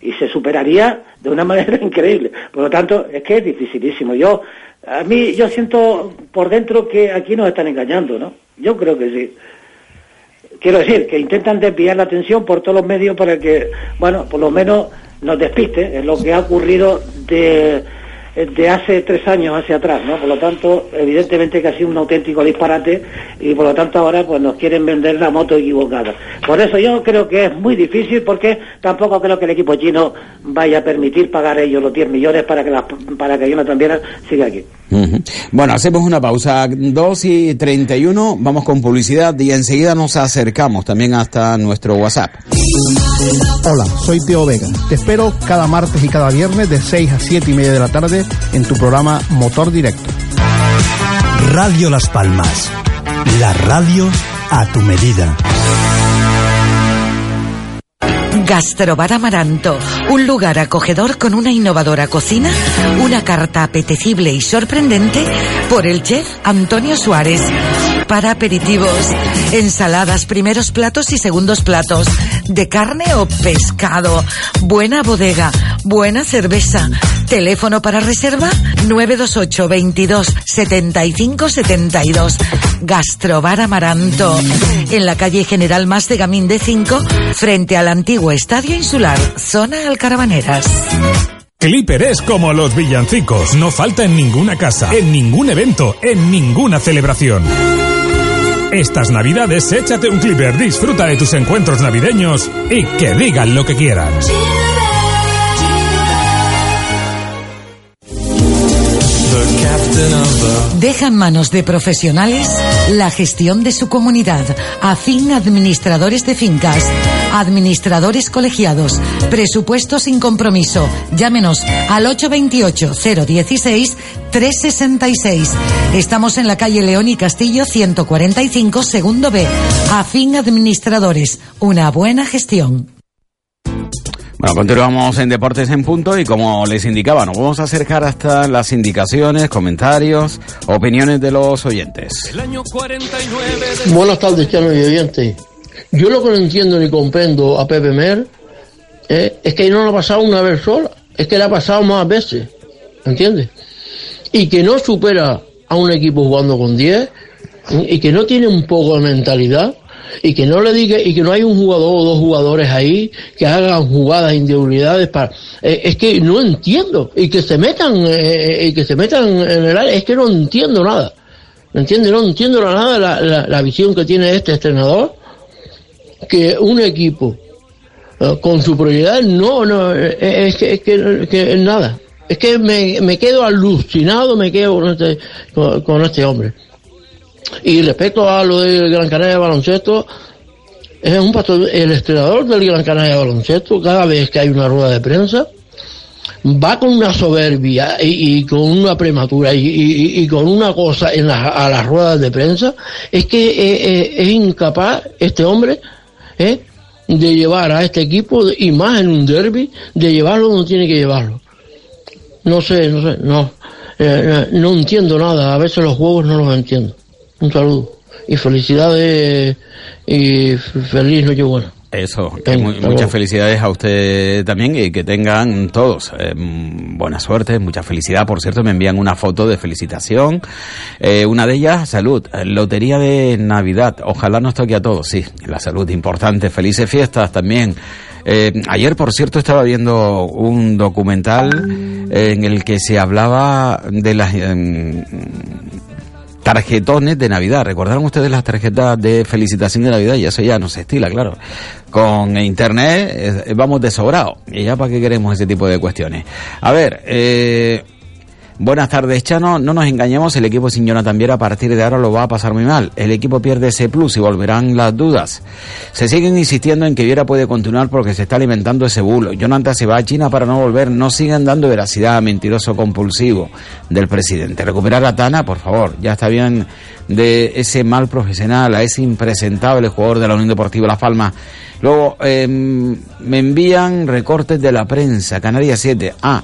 H: Y se superaría de una [laughs] manera increíble. Por lo tanto, es que es dificilísimo. Yo, a mí, yo siento por dentro que aquí nos están engañando, ¿no? Yo creo que sí. Quiero decir, que intentan desviar la atención por todos los medios para que, bueno, por lo menos nos despiste en lo que ha ocurrido de de hace tres años hacia atrás, ¿no? Por lo tanto, evidentemente que ha sido un auténtico disparate y por lo tanto ahora pues nos quieren vender la moto equivocada. Por eso yo creo que es muy difícil porque tampoco creo que el equipo chino vaya a permitir pagar ellos los 10 millones para que la, para que Jonathan Viera siga aquí.
F: Bueno, hacemos una pausa. 2 y 31, vamos con publicidad y enseguida nos acercamos también hasta nuestro WhatsApp.
J: Hola, soy Teo Vega. Te espero cada martes y cada viernes de 6 a 7 y media de la tarde en tu programa Motor Directo.
K: Radio Las Palmas. La radio a tu medida.
L: Gastrobar Amaranto, un lugar acogedor con una innovadora cocina, una carta apetecible y sorprendente por el chef Antonio Suárez. Para aperitivos, ensaladas, primeros platos y segundos platos, de carne o pescado, buena bodega, buena cerveza. Teléfono para reserva 928 22 75 72. Gastrobar Amaranto, en la calle General Más de Gamín de 5, frente al antiguo Estadio Insular, zona Alcarabaneras.
M: Clipper es como los villancicos, no falta en ninguna casa, en ningún evento, en ninguna celebración. Estas navidades échate un Clipper, disfruta de tus encuentros navideños y que digan lo que quieran.
L: Deja en manos de profesionales la gestión de su comunidad. AFIN Administradores de Fincas. Administradores colegiados. Presupuesto sin compromiso. Llámenos al 828-016-366. Estamos en la calle León y Castillo 145, segundo B. AFIN Administradores. Una buena gestión.
F: Bueno, continuamos en Deportes en Punto y como les indicaba, nos vamos a acercar hasta las indicaciones, comentarios, opiniones de los oyentes.
N: Buenas tardes, Chano y oyentes. Yo lo que no entiendo ni comprendo a Pepe Mer eh, es que no lo ha pasado una vez sola, es que le ha pasado más veces, ¿entiendes? Y que no supera a un equipo jugando con 10 y que no tiene un poco de mentalidad y que no le diga y que no hay un jugador o dos jugadores ahí que hagan jugadas individualidades para eh, es que no entiendo y que se metan eh, eh, y que se metan en el área es que no entiendo nada no entiendo no entiendo nada la, la, visión que tiene este entrenador que un equipo eh, con su prioridad, no, no, es que, es que, que nada. Es que me, me quedo alucinado, me quedo con este, con este hombre. Y respecto a lo del Gran Canaria de baloncesto, es un pastor, el estrenador del Gran Canaria de baloncesto, cada vez que hay una rueda de prensa, va con una soberbia y, con una prematura y, con una cosa en la- a las ruedas de prensa, es que eh, eh, es incapaz este hombre ¿eh? de llevar a este equipo, y más en un derby, de llevarlo donde tiene que llevarlo. No sé, no sé, no. Eh, no entiendo nada, a veces los juegos no los entiendo. Un saludo. Y felicidades y feliz Nochebuena.
F: Eso, que muchas felicidades a usted también y que tengan todos eh, buena suerte, mucha felicidad. Por cierto, me envían una foto de felicitación. Eh, una de ellas, salud, lotería de Navidad. Ojalá nos toque a todos, sí, la salud importante. Felices fiestas también. Eh, ayer, por cierto, estaba viendo un documental en el que se hablaba de las em, tarjetones de Navidad. ¿Recordaron ustedes las tarjetas de felicitación de Navidad? Y eso ya no se estila, claro. Con Internet eh, vamos de sobrado. ¿Y ya para qué queremos ese tipo de cuestiones? A ver, eh, buenas tardes, Chano. No nos engañemos, el equipo sin Jonathan Viera a partir de ahora lo va a pasar muy mal. El equipo pierde ese plus y volverán las dudas. Se siguen insistiendo en que Viera puede continuar porque se está alimentando ese bulo. Jonathan se va a China para no volver. No sigan dando veracidad a mentiroso compulsivo del presidente. Recuperar a Tana, por favor. Ya está bien de ese mal profesional, a ese impresentable jugador de la Unión Deportiva Las Palmas. Luego, eh, me envían recortes de la prensa. Canarias 7. Ah,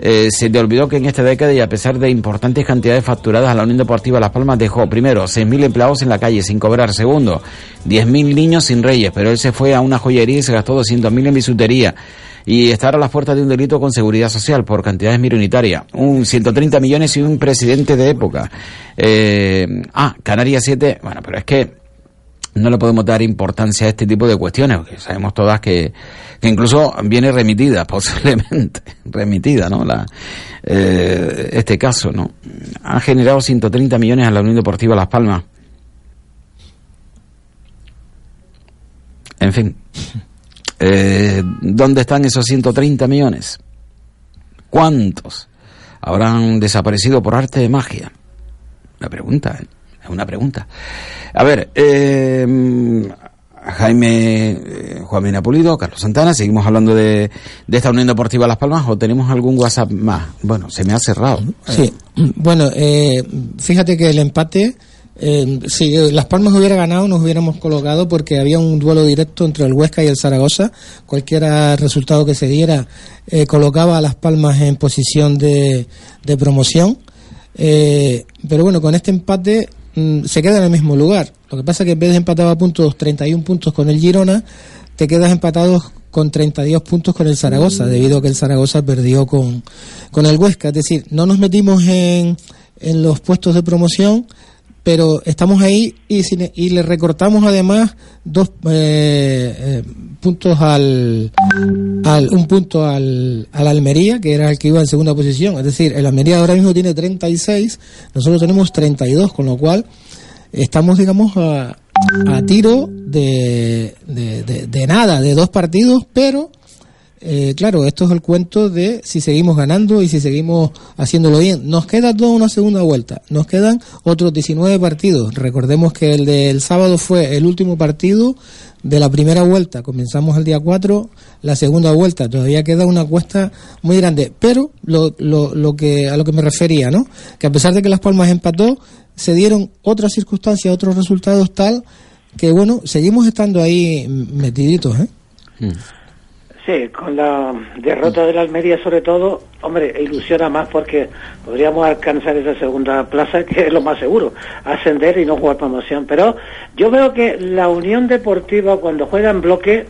F: eh, se te olvidó que en esta década y a pesar de importantes cantidades facturadas a la Unión Deportiva Las Palmas dejó primero 6.000 empleados en la calle sin cobrar, segundo 10.000 niños sin reyes, pero él se fue a una joyería y se gastó 200.000 en bisutería y estar a las puertas de un delito con seguridad social por cantidades minoritarias, un 130 millones y un presidente de época. Eh, ah, Canarias 7, bueno, pero es que no le podemos dar importancia a este tipo de cuestiones, porque sabemos todas que, incluso viene remitida, [laughs] posiblemente, remitida, ¿no? La, eh, este caso, ¿no? Han generado 130 millones a la Unión Deportiva Las Palmas. En fin, [laughs] eh, ¿dónde están esos 130 millones? ¿Cuántos habrán desaparecido por arte de magia? Una pregunta, ¿eh? Es una pregunta. A ver, eh, Jaime eh, Juan Mena Pulido, Carlos Santana, seguimos hablando de, de esta Unión Deportiva Las Palmas o tenemos algún WhatsApp más. Bueno, se me ha cerrado.
G: Sí, bueno, eh, fíjate que el empate, eh, si Las Palmas hubiera ganado, nos hubiéramos colocado porque había un duelo directo entre el Huesca y el Zaragoza. Cualquier resultado que se diera eh, colocaba a Las Palmas en posición de, de promoción. Eh, pero bueno, con este empate mm, se queda en el mismo lugar. Lo que pasa es que en vez de empatar a puntos, 31 puntos con el Girona, te quedas empatados con 32 puntos con el Zaragoza, debido a que el Zaragoza perdió con, con el Huesca. Es decir, no nos metimos en, en los puestos de promoción, pero estamos ahí y, y le recortamos además dos eh, eh, puntos al, al un punto al, al Almería que era el que iba en segunda posición. Es decir el Almería ahora mismo tiene 36 nosotros tenemos 32 con lo cual estamos digamos a, a tiro de, de- de nada de dos partidos pero eh, claro, esto es el cuento de si seguimos ganando y si seguimos haciéndolo bien. Nos queda toda una segunda vuelta. Nos quedan otros 19 partidos. Recordemos que el del sábado fue el último partido de la primera vuelta. Comenzamos el día 4, la segunda vuelta. Todavía queda una cuesta muy grande. Pero lo, lo, lo que, a lo que me refería, ¿no? Que a pesar de que Las Palmas empató, se dieron otras circunstancias, otros resultados tal que, bueno, seguimos estando ahí metiditos, ¿eh?
H: Sí, con la derrota del Almería sobre todo, hombre, ilusiona más porque podríamos alcanzar esa segunda plaza que es lo más seguro, ascender y no jugar promoción. Pero yo veo que la Unión Deportiva cuando juega en bloque,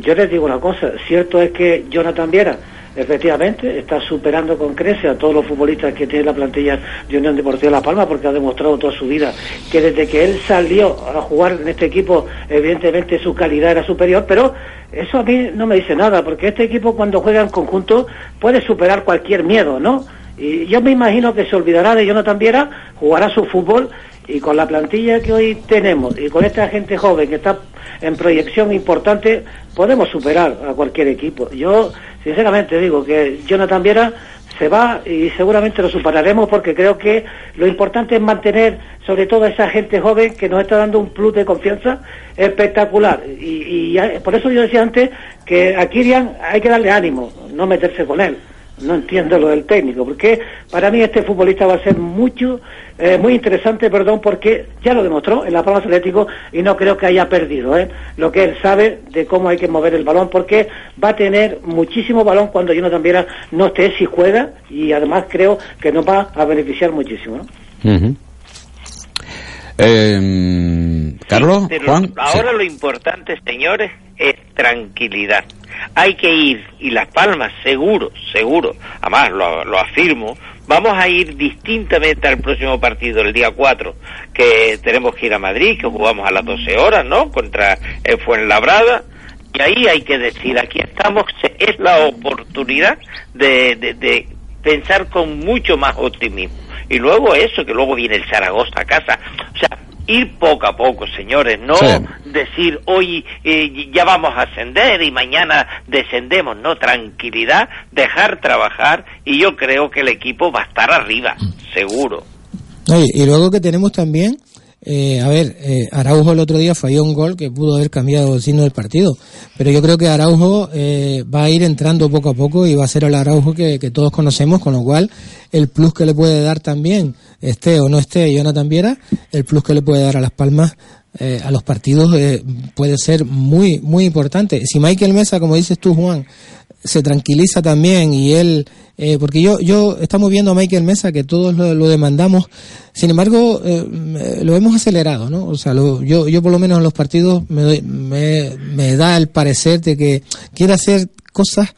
H: yo les digo una cosa, cierto es que Jonathan Viera efectivamente está superando con creces a todos los futbolistas que tiene la plantilla de Unión Deportiva La Palma porque ha demostrado toda su vida que desde que él salió a jugar en este equipo evidentemente su calidad era superior pero eso a mí no me dice nada porque este equipo cuando juega en conjunto puede superar cualquier miedo ¿no? y yo me imagino que se olvidará de Jonathan Viera jugará su fútbol y con la plantilla que hoy tenemos y con esta gente joven que está en proyección importante, podemos superar a cualquier equipo. Yo, sinceramente, digo que Jonathan Viera se va y seguramente lo superaremos porque creo que lo importante es mantener sobre todo a esa gente joven que nos está dando un plus de confianza espectacular. Y, y por eso yo decía antes que a Kirian hay que darle ánimo, no meterse con él no entiendo lo del técnico, porque para mí este futbolista va a ser mucho, eh, muy interesante, perdón, porque ya lo demostró en la Palmas Atlético y no creo que haya perdido ¿eh? lo que él sabe de cómo hay que mover el balón, porque va a tener muchísimo balón cuando yo no también no esté si juega y además creo que nos va a beneficiar muchísimo. ¿no?
F: Eh, Carlos, Juan.
I: ahora lo importante, señores, es tranquilidad. Hay que ir, y Las Palmas, seguro, seguro, además lo, lo afirmo, vamos a ir distintamente al próximo partido, el día 4, que tenemos que ir a Madrid, que jugamos a las 12 horas, ¿no? Contra el Fuenlabrada. Y ahí hay que decir, aquí estamos, es la oportunidad de, de, de pensar con mucho más optimismo. Y luego eso, que luego viene el Zaragoza a casa. O sea, ir poco a poco, señores, no
F: Sí.
I: decir hoy eh, ya vamos a ascender y mañana descendemos, no, tranquilidad, dejar trabajar y yo creo que el equipo va a estar arriba, seguro.
G: Y luego que tenemos también, eh, a ver, eh, Araujo el otro día falló un gol que pudo haber cambiado el signo del partido, pero yo creo que Araujo eh, va a ir entrando poco a poco y va a ser el Araujo que, que todos conocemos, con lo cual el plus que le puede dar también, esté o no esté Jonathan Viera, el plus que le puede dar a Las Palmas eh, a los partidos eh, puede ser muy, muy importante. Si Michael Mesa, como dices tú, Juan, se tranquiliza también y él, eh, porque yo, yo estamos viendo a Michael Mesa que todos lo, lo demandamos, sin embargo, eh, me- lo hemos acelerado, ¿no? O sea, lo- yo, yo por lo menos en los partidos me, doy- me, me da el parecer de que quiere hacer cosas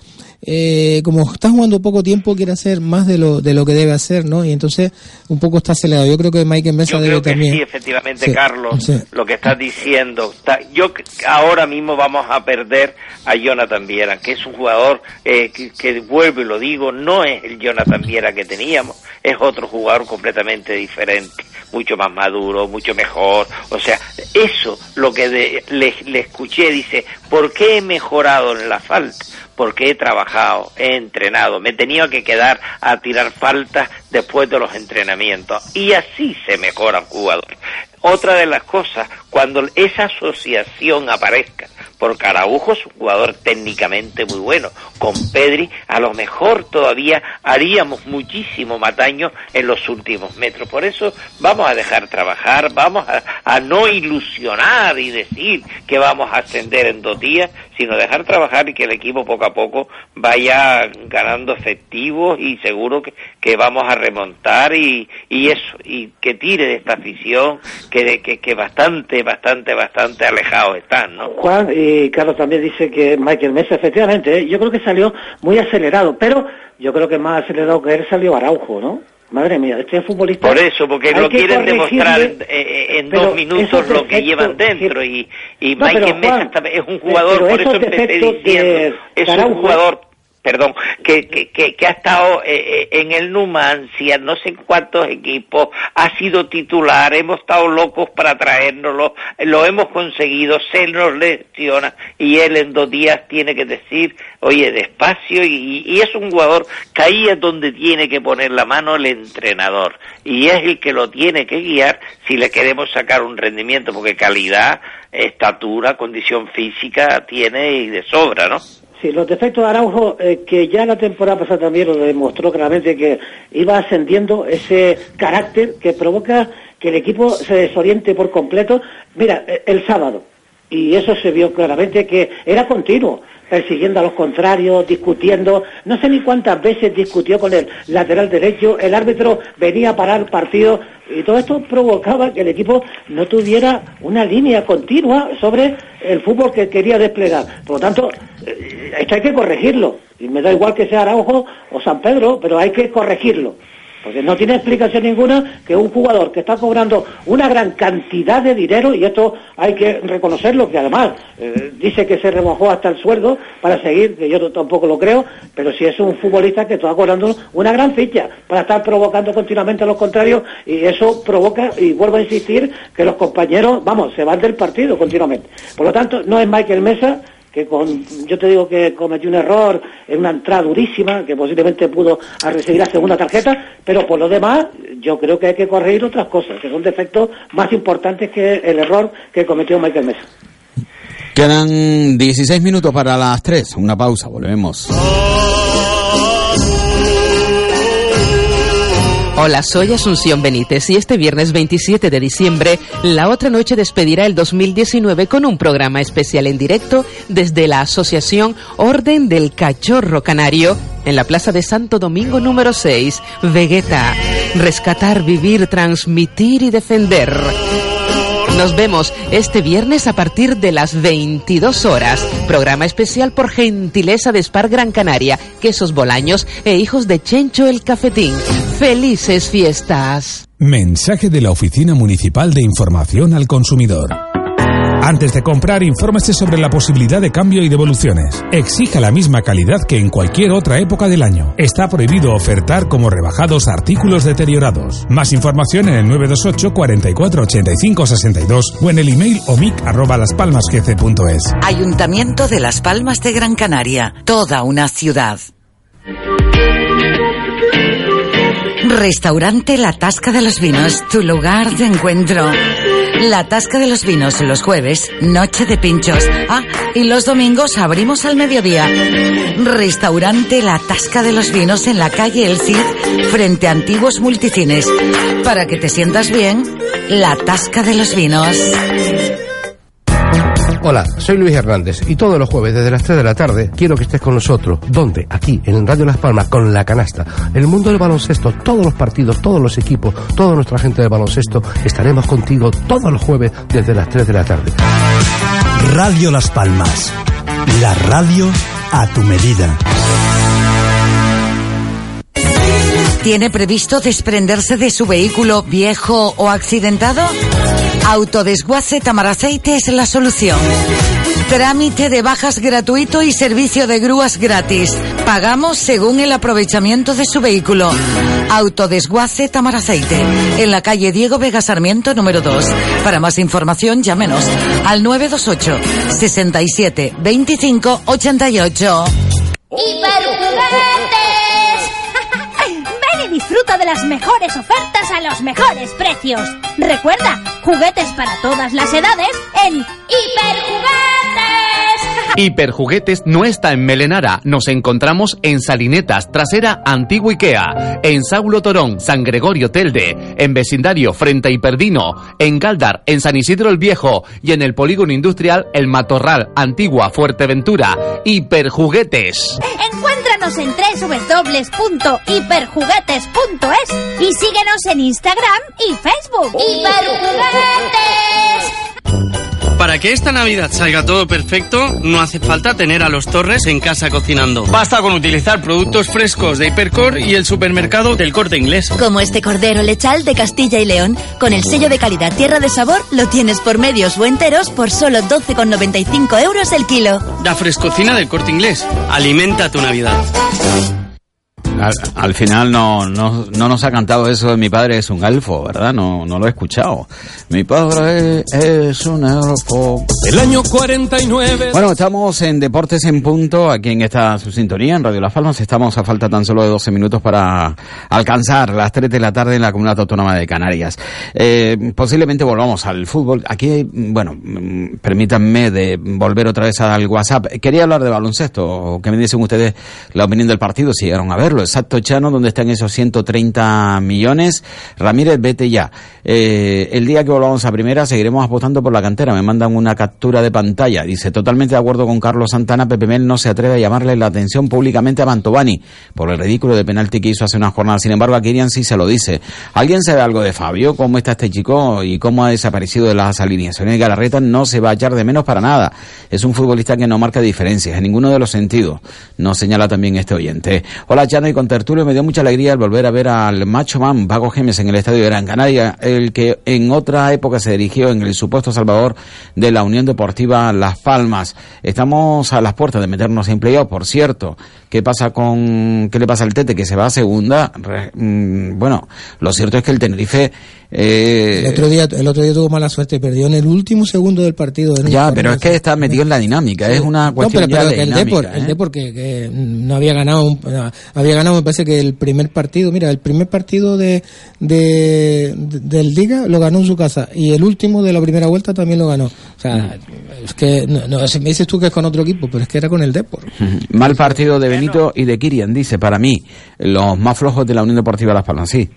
G: eh, como está jugando poco tiempo, quiere hacer más de lo, de lo que debe hacer, ¿no? Y entonces un poco está acelerado. Yo creo que Michael Mesa
I: Yo
G: debe
I: creo que
G: también.
I: sí, efectivamente,
G: Sí,
I: Carlos,
G: sí.
I: lo que estás diciendo. Ta- Yo ahora mismo vamos a perder a Jonathan Viera, que es un jugador eh, que, que, vuelvo y lo digo, no es el Jonathan Viera que teníamos, es otro jugador completamente diferente, mucho más maduro, mucho mejor. O sea, eso lo que de- le, le escuché, dice, ¿por qué he mejorado en la falta? Porque he trabajado, he entrenado, me he tenido que quedar a tirar faltas después de los entrenamientos y así se mejora un jugador. Otra de las cosas, cuando esa asociación aparezca, porque Araujo es un jugador técnicamente muy bueno, con Pedri a lo mejor todavía haríamos muchísimo más daño en los últimos metros. Por eso vamos a dejar trabajar, vamos a, a no ilusionar y decir que vamos a ascender en dos días, sino dejar trabajar y que el equipo poco a poco vaya ganando efectivos y seguro que, vamos a remontar y, y eso, y que tire de esta afición que, que, que bastante, bastante, bastante alejados están, ¿no?
H: Juan y Carlos también dice que Michael Mesa, efectivamente, ¿eh? yo creo que salió muy acelerado, pero yo creo que más acelerado que él salió Araujo, ¿no? Madre mía, este futbolista...
I: Por eso, porque
H: que
I: quieren demostrar en,
H: corregirle,
I: eh, en dos minutos lo que llevan dentro y, y
H: No,
I: Michael Mesa es un jugador, por eso empecé diciendo,
H: de
I: es un jugador perdón, que, que, que, que ha estado eh, eh, en el Numancia, no sé cuántos equipos, ha sido titular, hemos estado locos para traérnoslo, lo hemos conseguido, se nos lesiona y él en dos días tiene que decir, oye, despacio y, y es un jugador que ahí es donde tiene que poner la mano el entrenador y es el que lo tiene que guiar si le queremos sacar un rendimiento, porque calidad, estatura, condición física tiene y de sobra, ¿no?
H: Sí, los defectos de Araujo, eh, que ya la temporada pasada también lo demostró claramente que iba ascendiendo ese carácter que provoca que el equipo se desoriente por completo. Mira, eh, el sábado, y eso se vio claramente que era continuo, persiguiendo a los contrarios, discutiendo, no sé ni cuántas veces discutió con el lateral derecho, el árbitro venía a parar partido y todo esto provocaba que el equipo no tuviera una línea continua sobre el fútbol que quería desplegar. Por lo tanto, eh, esto hay que corregirlo. Y me da igual que sea Araujo o San Pedro, pero hay que corregirlo. Porque no tiene explicación ninguna que un jugador que está cobrando una gran cantidad de dinero, y esto hay que reconocerlo, que además eh, dice que se remojó hasta el sueldo para seguir, que yo tampoco lo creo, pero si es un futbolista que está cobrando una gran ficha para estar provocando continuamente a los contrarios, y eso provoca, y vuelvo a insistir, que los compañeros, vamos, se van del partido continuamente. Por lo tanto, no es Michael Mesa, que yo te digo que cometió un error en una entrada durísima, que posiblemente pudo recibir la segunda tarjeta, pero por lo demás yo creo que hay que corregir otras cosas, que son defectos más importantes que el error que cometió Michael Mesa.
F: Quedan 16 minutos para las 3, una pausa, volvemos.
O: Hola, soy Asunción Benítez y este viernes 27 de diciembre, la otra noche despedirá el 2019 con un programa especial en directo desde la Asociación Orden del Cachorro Canario en la Plaza de Santo Domingo número 6, Vegeta. Rescatar, vivir, transmitir y defender. Nos vemos este viernes a partir de las 22 horas. Programa especial por gentileza de Spar Gran Canaria, quesos bolaños e hijos de Chencho el Cafetín. ¡Felices fiestas!
M: Mensaje de la Oficina Municipal de Información al Consumidor. Antes de comprar, infórmese sobre la posibilidad de cambio y devoluciones. Exija la misma calidad que en cualquier otra época del año. Está prohibido ofertar como rebajados artículos deteriorados. Más información en el 928 44 85 62 o en el email omic arroba laspalmasgc.es.
L: Ayuntamiento de Las Palmas de Gran Canaria. Toda una ciudad. Restaurante La Tasca de los Vinos, tu lugar de encuentro. La Tasca de los Vinos los jueves, noche de pinchos. Ah, y los domingos abrimos al mediodía. Restaurante La Tasca de los Vinos en la calle El Cid, frente a antiguos multicines. Para que te sientas bien, La Tasca de los Vinos.
J: Hola, soy Luis Hernández y todos los jueves desde las 3 de la tarde quiero que estés con nosotros. ¿Dónde? Aquí, en Radio Las Palmas, con la canasta. El mundo del baloncesto, todos los partidos, todos los equipos, toda nuestra gente de baloncesto, estaremos contigo todos los jueves desde las 3 de la tarde.
K: Radio Las Palmas. La radio a tu medida.
L: ¿Tiene previsto desprenderse de su vehículo viejo o accidentado? Autodesguace Tamaraceite es la solución. Trámite de bajas gratuito y servicio de grúas gratis. Pagamos según el aprovechamiento de su vehículo. Autodesguace Tamaraceite, en la calle Diego Vega Sarmiento número 2. Para más información, llámenos al 928 67 25 88.
P: Ven de las mejores ofertas a los mejores precios. Recuerda, juguetes para todas las edades en Hiperjuguetes.
Q: Hiperjuguetes no está en Melenara. Nos encontramos en Salinetas, trasera Antiguo Ikea, en Saulo Torón, San Gregorio Telde, en vecindario frente a Hiperdino, en Galdar, en San Isidro el Viejo y en el polígono industrial El Matorral, Antigua Fuerteventura. Hiperjuguetes.
P: Encuéntranos en www.hiperjuguetes.es y síguenos en Instagram y Facebook. ¡Hiperjuguetes!
R: Para que esta Navidad salga todo perfecto, no hace falta tener a los Torres en casa cocinando. Basta con utilizar productos frescos de Hipercor y el supermercado del corte inglés.
S: Como este cordero lechal de Castilla y León, con el sello de calidad Tierra de Sabor, lo tienes por medios o enteros por solo 12,95 euros el kilo.
R: La frescocina del corte inglés. Alimenta tu Navidad.
F: Al, al final no, no, no nos ha cantado eso de mi padre es un elfo, ¿verdad? No, no lo he escuchado. Mi padre es un elfo.
D: El año 49.
F: Bueno, estamos en Deportes en Punto, aquí en esta su sintonía, en Radio Las Palmas. Estamos a falta tan solo de 12 minutos para alcanzar las 3 de la tarde en la Comunidad Autónoma de Canarias. Eh, posiblemente volvamos al fútbol. Aquí, bueno, mm, permítanme de volver otra vez al WhatsApp. Quería hablar de baloncesto. ¿Qué me dicen ustedes la opinión del partido? Si llegaron a verlo. Exacto, Chano, ¿dónde están esos 130 millones? Ramírez, vete ya. Eh, el día que volvamos a primera seguiremos apostando por la cantera. Me mandan una captura de pantalla. Dice, totalmente de acuerdo con Carlos Santana, Pepe Mel no se atreve a llamarle la atención públicamente a Mantovani por el ridículo de penalti que hizo hace unas jornadas. Sin embargo, a Kirian sí se lo dice. ¿Alguien sabe algo de Fabio? ¿Cómo está este chico y cómo ha desaparecido de las alineaciones? Galarreta no se va a echar de menos para nada. Es un futbolista que no marca diferencias en ninguno de los sentidos. Nos señala también este oyente. Hola, Chano y con Tertulio, me dio mucha alegría el volver a ver al macho man Paco Gémez en el Estadio de Gran Canaria, el que en otra época se dirigió en el supuesto salvador de la Unión Deportiva Las Palmas. Estamos a las puertas de meternos en playoff, por cierto. ¿Qué pasa con, qué le pasa al Tete que se va a segunda? Re- mm, bueno, lo cierto es que el Tenerife, eh,
G: El otro, día, el otro día tuvo mala suerte, perdió en el último segundo del partido.
F: ya, pero es que está metido en la dinámica, es una
G: No,
F: cuestión
G: pero,
F: ya
G: pero
F: de
G: el
F: dinámica,
G: Depor, el
F: ¿eh?
G: Depor que, que no había ganado, un- había ganado me parece que el primer partido, mira, el primer partido de, de, de- del Liga lo ganó en su casa y el último de la primera vuelta también lo ganó. O sea,
F: Mm.
G: es que no, me dices tú que es con otro equipo, pero es que era con el Depor.
F: Mal partido de Y de Kirian, dice, para mí, los más flojos de la Unión Deportiva Las Palmas, sí.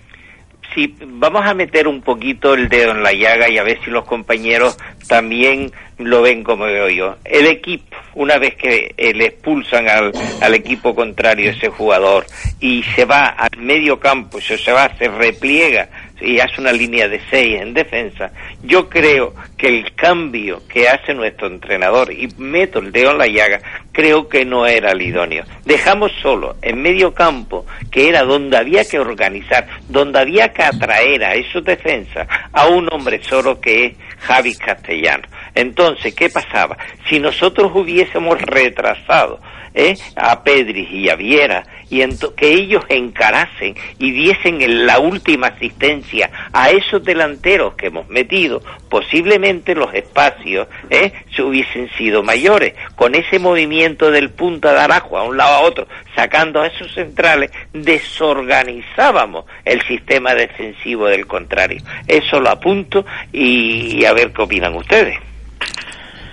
I: Sí, vamos a meter un poquito el dedo en la llaga y a ver si los compañeros también lo ven como veo yo. El equipo, una vez que eh, le expulsan al, al equipo contrario ese jugador y se va al medio campo, se, se va, se repliega y hace una línea de seis en defensa, yo creo que el cambio que hace nuestro entrenador, y meto el dedo en la llaga, creo que no era el idóneo. Dejamos solo en medio campo, que era donde había que organizar, donde había que atraer a esos defensas a un hombre solo que es Javi Castellano. Entonces, ¿qué pasaba? Si nosotros hubiésemos retrasado ¿eh? a Pedri y a Viera y que ellos encarasen y diesen en la última asistencia a esos delanteros que hemos metido, posiblemente los espacios ¿eh? se hubiesen sido mayores. Con ese movimiento del punta de Arajo a un lado a otro, sacando a esos centrales, desorganizábamos el sistema defensivo del contrario. Eso lo apunto y a ver qué opinan ustedes.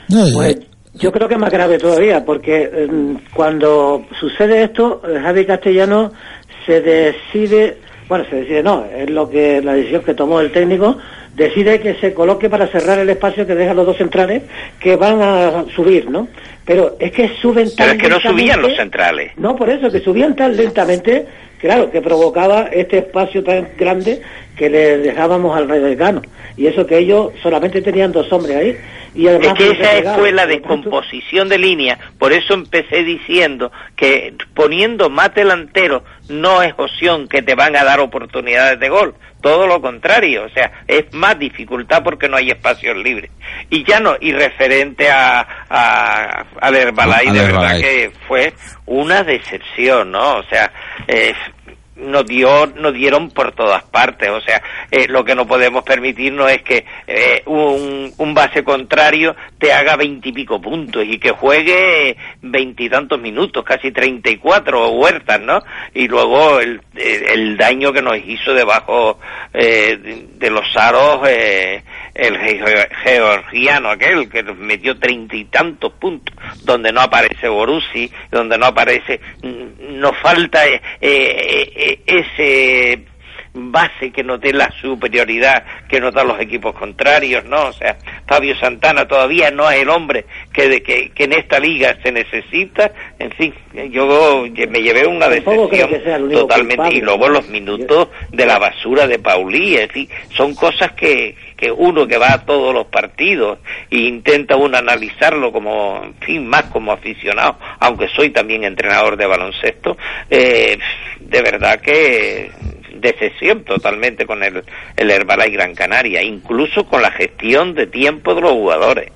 H: Pues yo creo que es más grave todavía, porque eh, cuando sucede esto, eh, Javi Castellano se decide, bueno, se decide no, es lo que la decisión que tomó el técnico, decide que se coloque para cerrar el espacio que dejan los dos centrales que van a subir, ¿no? Pero es que suben tan
I: Pero es que no subían los centrales.
H: no, por eso, que subían tan lentamente, claro, que provocaba este espacio tan grande que le dejábamos al Rey del Gano. Y eso que ellos solamente tenían dos hombres ahí. Y
I: Es que esa fue la descomposición de línea, por eso empecé diciendo que poniendo más delanteros no es opción que te van a dar oportunidades de gol, todo lo contrario, o sea, es más dificultad porque no hay espacios libres. Y ya no, y referente a, a al Herbalife,
F: Al
I: de verdad que fue una decepción, ¿no? O sea, eh, nos dio nos dieron por todas partes. O sea eh, lo que no podemos permitirnos es que eh, un, base contrario te haga veintipico puntos y que juegue veintitantos minutos casi treinta y cuatro huertas no y luego el, el, daño que nos hizo debajo eh, de, los aros eh, el ge- georgiano aquel que nos metió treinta y tantos puntos donde no aparece Borussi donde no aparece nos falta eh, ese base que nos dé la superioridad que nos dan los equipos contrarios, ¿no? O sea, Fabio Santana todavía no es el hombre que, de- que, que en esta liga se necesita. En fin, yo me llevé una decepción totalmente.
H: culpable.
I: Y luego los minutos de la basura de Paulí, en fin, son cosas que, que uno que va a todos los partidos e intenta uno analizarlo como, en fin, más como aficionado, aunque soy también entrenador de baloncesto, eh, de verdad que decepción totalmente con el, el Herbalife Gran Canaria, incluso con la gestión de tiempo de los jugadores.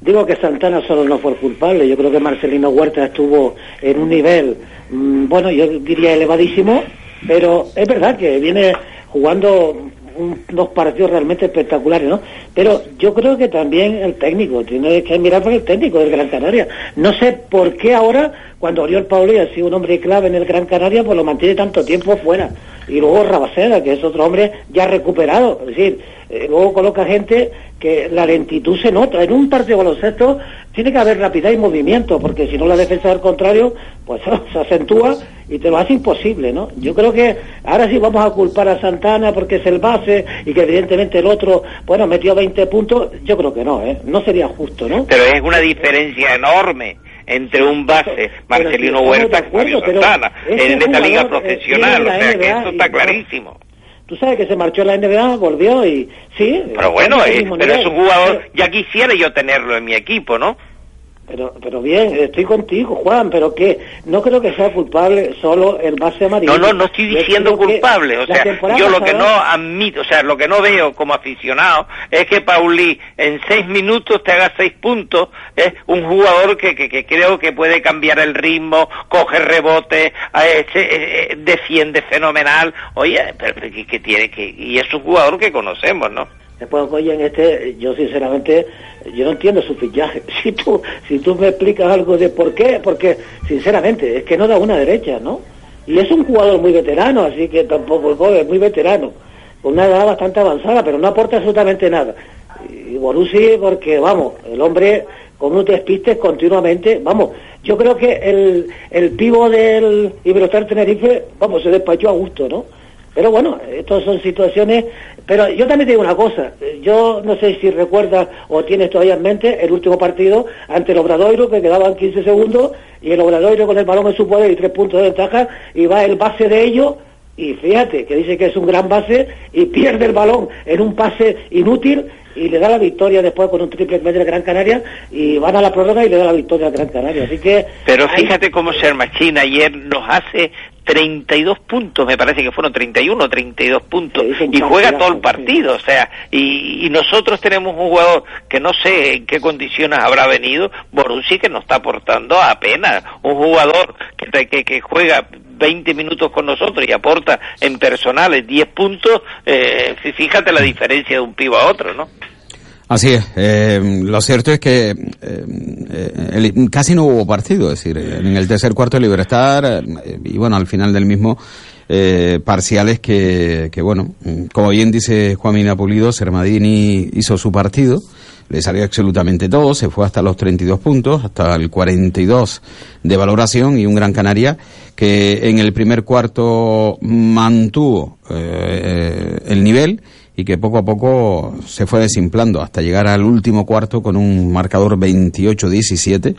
H: Digo que Santana solo no fue el culpable. Yo creo que Marcelino Huerta estuvo en un nivel, mm, bueno, yo diría elevadísimo, pero es verdad que viene jugando un- unos partidos realmente espectaculares, ¿no? Pero yo creo que también el técnico, tiene que mirar por el técnico del Gran Canaria. No sé por qué ahora, cuando Oriol Pauli ha sido un hombre clave en el Gran Canaria, pues lo mantiene tanto tiempo fuera. Y luego Rabaseda, que es otro hombre ya recuperado. Es decir, eh, luego coloca gente que la lentitud se nota. En un partido baloncesto tiene que haber rapidez y movimiento, porque si no la defensa del contrario, pues [laughs] se acentúa y te lo hace imposible, ¿no? Yo creo que ahora sí vamos a culpar a Santana porque es el base y que evidentemente el otro, bueno, metió 20 puntos. Yo creo que no, ¿eh? No sería justo, ¿no?
I: Pero es una diferencia enorme entre un base, Marcelino Huerta,
H: acuerdo,
I: Fabio Santana, en esta liga
H: eh,
I: profesional, o sea que eso
H: y
I: está clarísimo.
H: Tú sabes que se marchó en la NBA, volvió y sí.
I: Pero bueno, eh, pero es un jugador, ya quisiera yo tenerlo en mi equipo, ¿no?
H: Pero, pero bien, estoy contigo, Juan, pero que no creo que sea culpable solo el base amarillo.
I: No, no, no estoy diciendo culpable. O sea, yo lo que no admito, o sea, lo que no veo como aficionado es que Pauli en seis minutos te haga seis puntos. Es un jugador que, que, que creo que puede cambiar el ritmo, coge rebote, eh, eh, eh, defiende fenomenal. Oye, pero, pero que, que tiene que y es un jugador que conocemos, ¿no?
H: Después, oye, en este, yo sinceramente, yo no entiendo su fichaje. [laughs] Si tú, si tú me explicas algo de por qué, porque sinceramente es que no da una derecha, ¿no? Y es un jugador muy veterano, así que tampoco es muy veterano, con una edad bastante avanzada, pero no aporta absolutamente nada. Y Borussi, porque vamos, el hombre con unos despistes continuamente, vamos, yo creo que el, el pivo del Iberostar Tenerife, vamos, se despachó a gusto, ¿no? Pero bueno, estas son situaciones. Pero yo también te digo una cosa. Yo no sé si recuerdas o tienes todavía en mente el último partido ante el Obradoiro, que quedaban 15 segundos, y el Obradoiro con el balón en su poder y tres puntos de ventaja, y va el base de ellos. Y fíjate, que dice que es un gran base y pierde el balón en un pase inútil y le da la victoria después con un triple de Gran Canaria y van a la prórroga y le da la victoria a Gran Canaria. Así que
I: Pero fíjate cómo Ser Machina ayer nos hace 32 puntos, me parece que fueron 31 o 32 puntos, y juega todo el partido, o sea, y, y nosotros tenemos un jugador que no sé en qué condiciones habrá venido, Borussi, que nos está aportando apenas, un jugador que, que, que juega 20 minutos con nosotros y aporta en personales 10 puntos, eh, fí- fíjate la diferencia de un pivo a otro, ¿no?
F: Así es. eh, lo cierto es que eh, eh, casi no hubo partido, es decir, en el tercer cuarto de Libertad y bueno, al final del mismo parciales que, que bueno, como bien dice Juan Mina Pulido, Sermadini hizo su partido, le salió absolutamente todo, se fue hasta los 32 puntos, hasta el 42 de valoración y un Gran Canaria que en el primer cuarto mantuvo el nivel y que poco a poco se fue desimplando hasta llegar al último cuarto con un marcador 28-17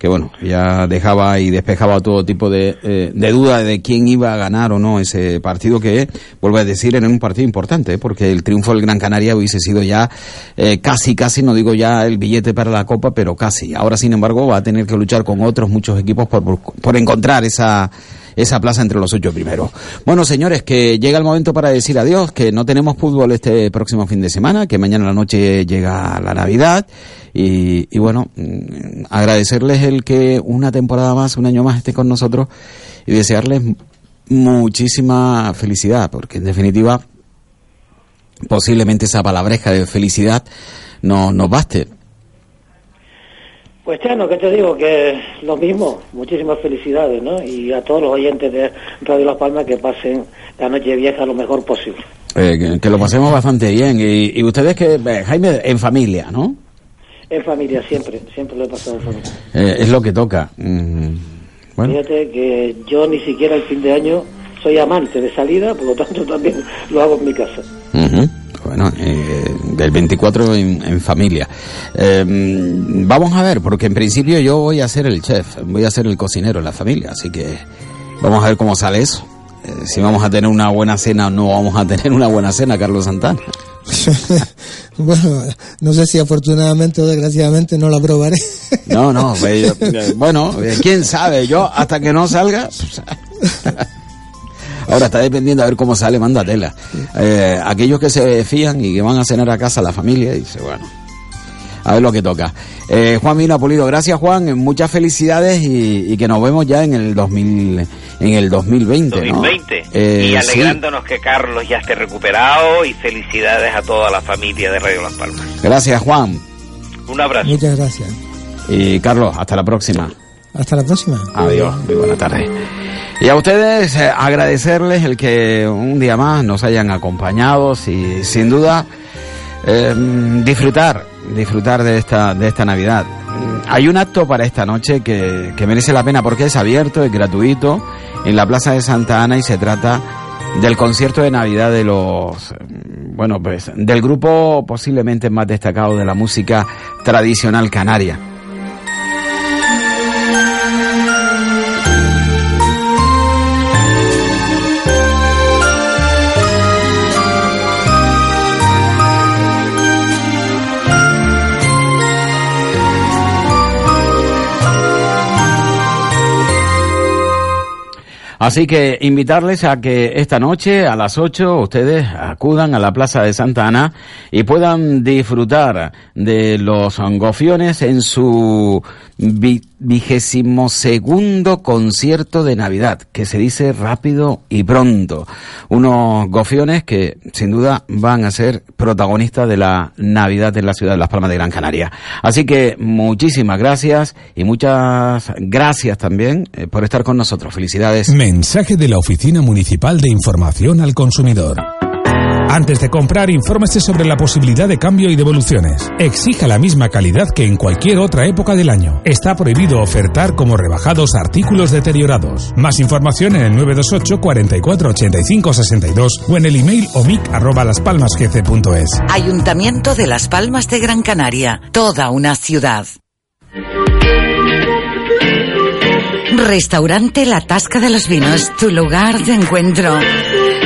F: que bueno, ya dejaba y despejaba todo tipo de, eh, de duda de quién iba a ganar o no ese partido que, vuelvo a decir, era un partido importante, ¿eh? porque el triunfo del Gran Canaria hubiese sido ya eh, casi, casi, no digo ya el billete para la Copa, pero casi. Ahora, sin embargo, va a tener que luchar con otros muchos equipos por, por, por encontrar esa, esa plaza entre los ocho primeros. Bueno, señores, que llega el momento para decir adiós, que no tenemos fútbol este próximo fin de semana, que mañana la noche llega la Navidad y, y bueno, mm, agradecerles el que una temporada más, un año más esté con nosotros y desearles muchísima felicidad, porque en definitiva posiblemente esa palabreja de felicidad no nos baste.
H: Pues Chano, que te digo? Que lo mismo, muchísimas felicidades, ¿no? Y a todos los oyentes de Radio Las Palmas que pasen la noche vieja lo mejor posible.
F: Eh, que, que lo pasemos bastante bien. Y, y ustedes que, eh, Jaime, en familia, ¿no?
H: En familia, siempre, siempre lo he pasado en familia.
F: Eh, es lo que toca. Mm, bueno,
H: Fíjate que yo ni siquiera el fin de año soy amante de salida, por lo tanto también lo hago en mi casa.
F: ujú. Bueno eh, del 24 en, en familia. Eh, vamos a ver, porque en principio yo voy a ser el chef, voy a ser el cocinero en la familia, así que vamos a ver cómo sale eso. Eh, si vamos a tener una buena cena o no vamos a tener una buena cena, Carlos Santana. [laughs]
G: bueno, no sé si afortunadamente o desgraciadamente no la probaré.
F: No, no, [laughs] pues, yo- eh, bueno, eh, quién sabe, yo hasta que no salga. [laughs] Ahora está dependiendo a ver cómo sale, manda tela. Eh, aquellos que se fían y que van a cenar a casa la familia, dice, bueno, a ver lo que toca. Eh, Juan Mina Pulido, gracias Juan, muchas felicidades y, y que nos vemos ya en el 2000, en el 2020, ¿no?
I: 2020.
F: Eh,
I: y
F: sí.
I: alegrándonos que Carlos ya esté recuperado y felicidades a toda la familia de Radio Las Palmas.
F: Gracias Juan.
I: Un abrazo.
G: Muchas gracias.
F: Y Carlos, hasta la próxima.
G: Hasta la próxima.
F: Adiós, muy buena tarde. Y a ustedes eh, agradecerles el que un día más nos hayan acompañado y sin duda eh, disfrutar, disfrutar de esta, de esta Navidad. Hay un acto para esta noche que, que merece la pena porque es abierto, es gratuito, en la Plaza de Santa Ana y se trata del concierto de Navidad de los, mm, bueno, pues del grupo posiblemente más destacado de la música tradicional canaria. Así que invitarles a que esta noche a las 8 ustedes acudan a la Plaza de Santa Ana y puedan disfrutar de los gofiones en su vigésimo segundo concierto de Navidad, que se dice rápido y pronto. Unos gofiones que sin duda van a ser protagonistas de la Navidad en la ciudad de Las Palmas de Gran Canaria. Así que muchísimas gracias y muchas gracias también eh, por estar con nosotros. Felicidades.
M: Mensaje de la Oficina Municipal de Información al Consumidor. Antes de comprar, infórmese sobre la posibilidad de cambio y devoluciones. Exija la misma calidad que en cualquier otra época del año. Está prohibido ofertar como rebajados artículos deteriorados. Más información en el 928 44 85 62 o en el email omic arroba laspalmasgc.es.
L: Ayuntamiento de Las Palmas de Gran Canaria. Toda una ciudad. Restaurante La Tasca de los Vinos, tu lugar de encuentro.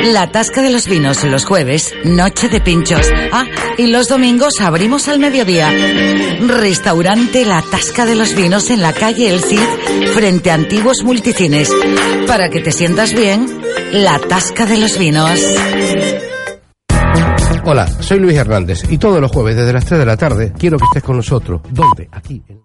L: La Tasca de los Vinos los jueves, noche de pinchos. Ah, y los domingos abrimos al mediodía. Restaurante La Tasca de los Vinos en la calle El Cid, frente a antiguos multicines. Para que te sientas bien, La Tasca de los Vinos.
J: Hola, soy Luis Hernández y todos los jueves desde las 3 de la tarde quiero que estés con nosotros. ¿Dónde? Aquí. en-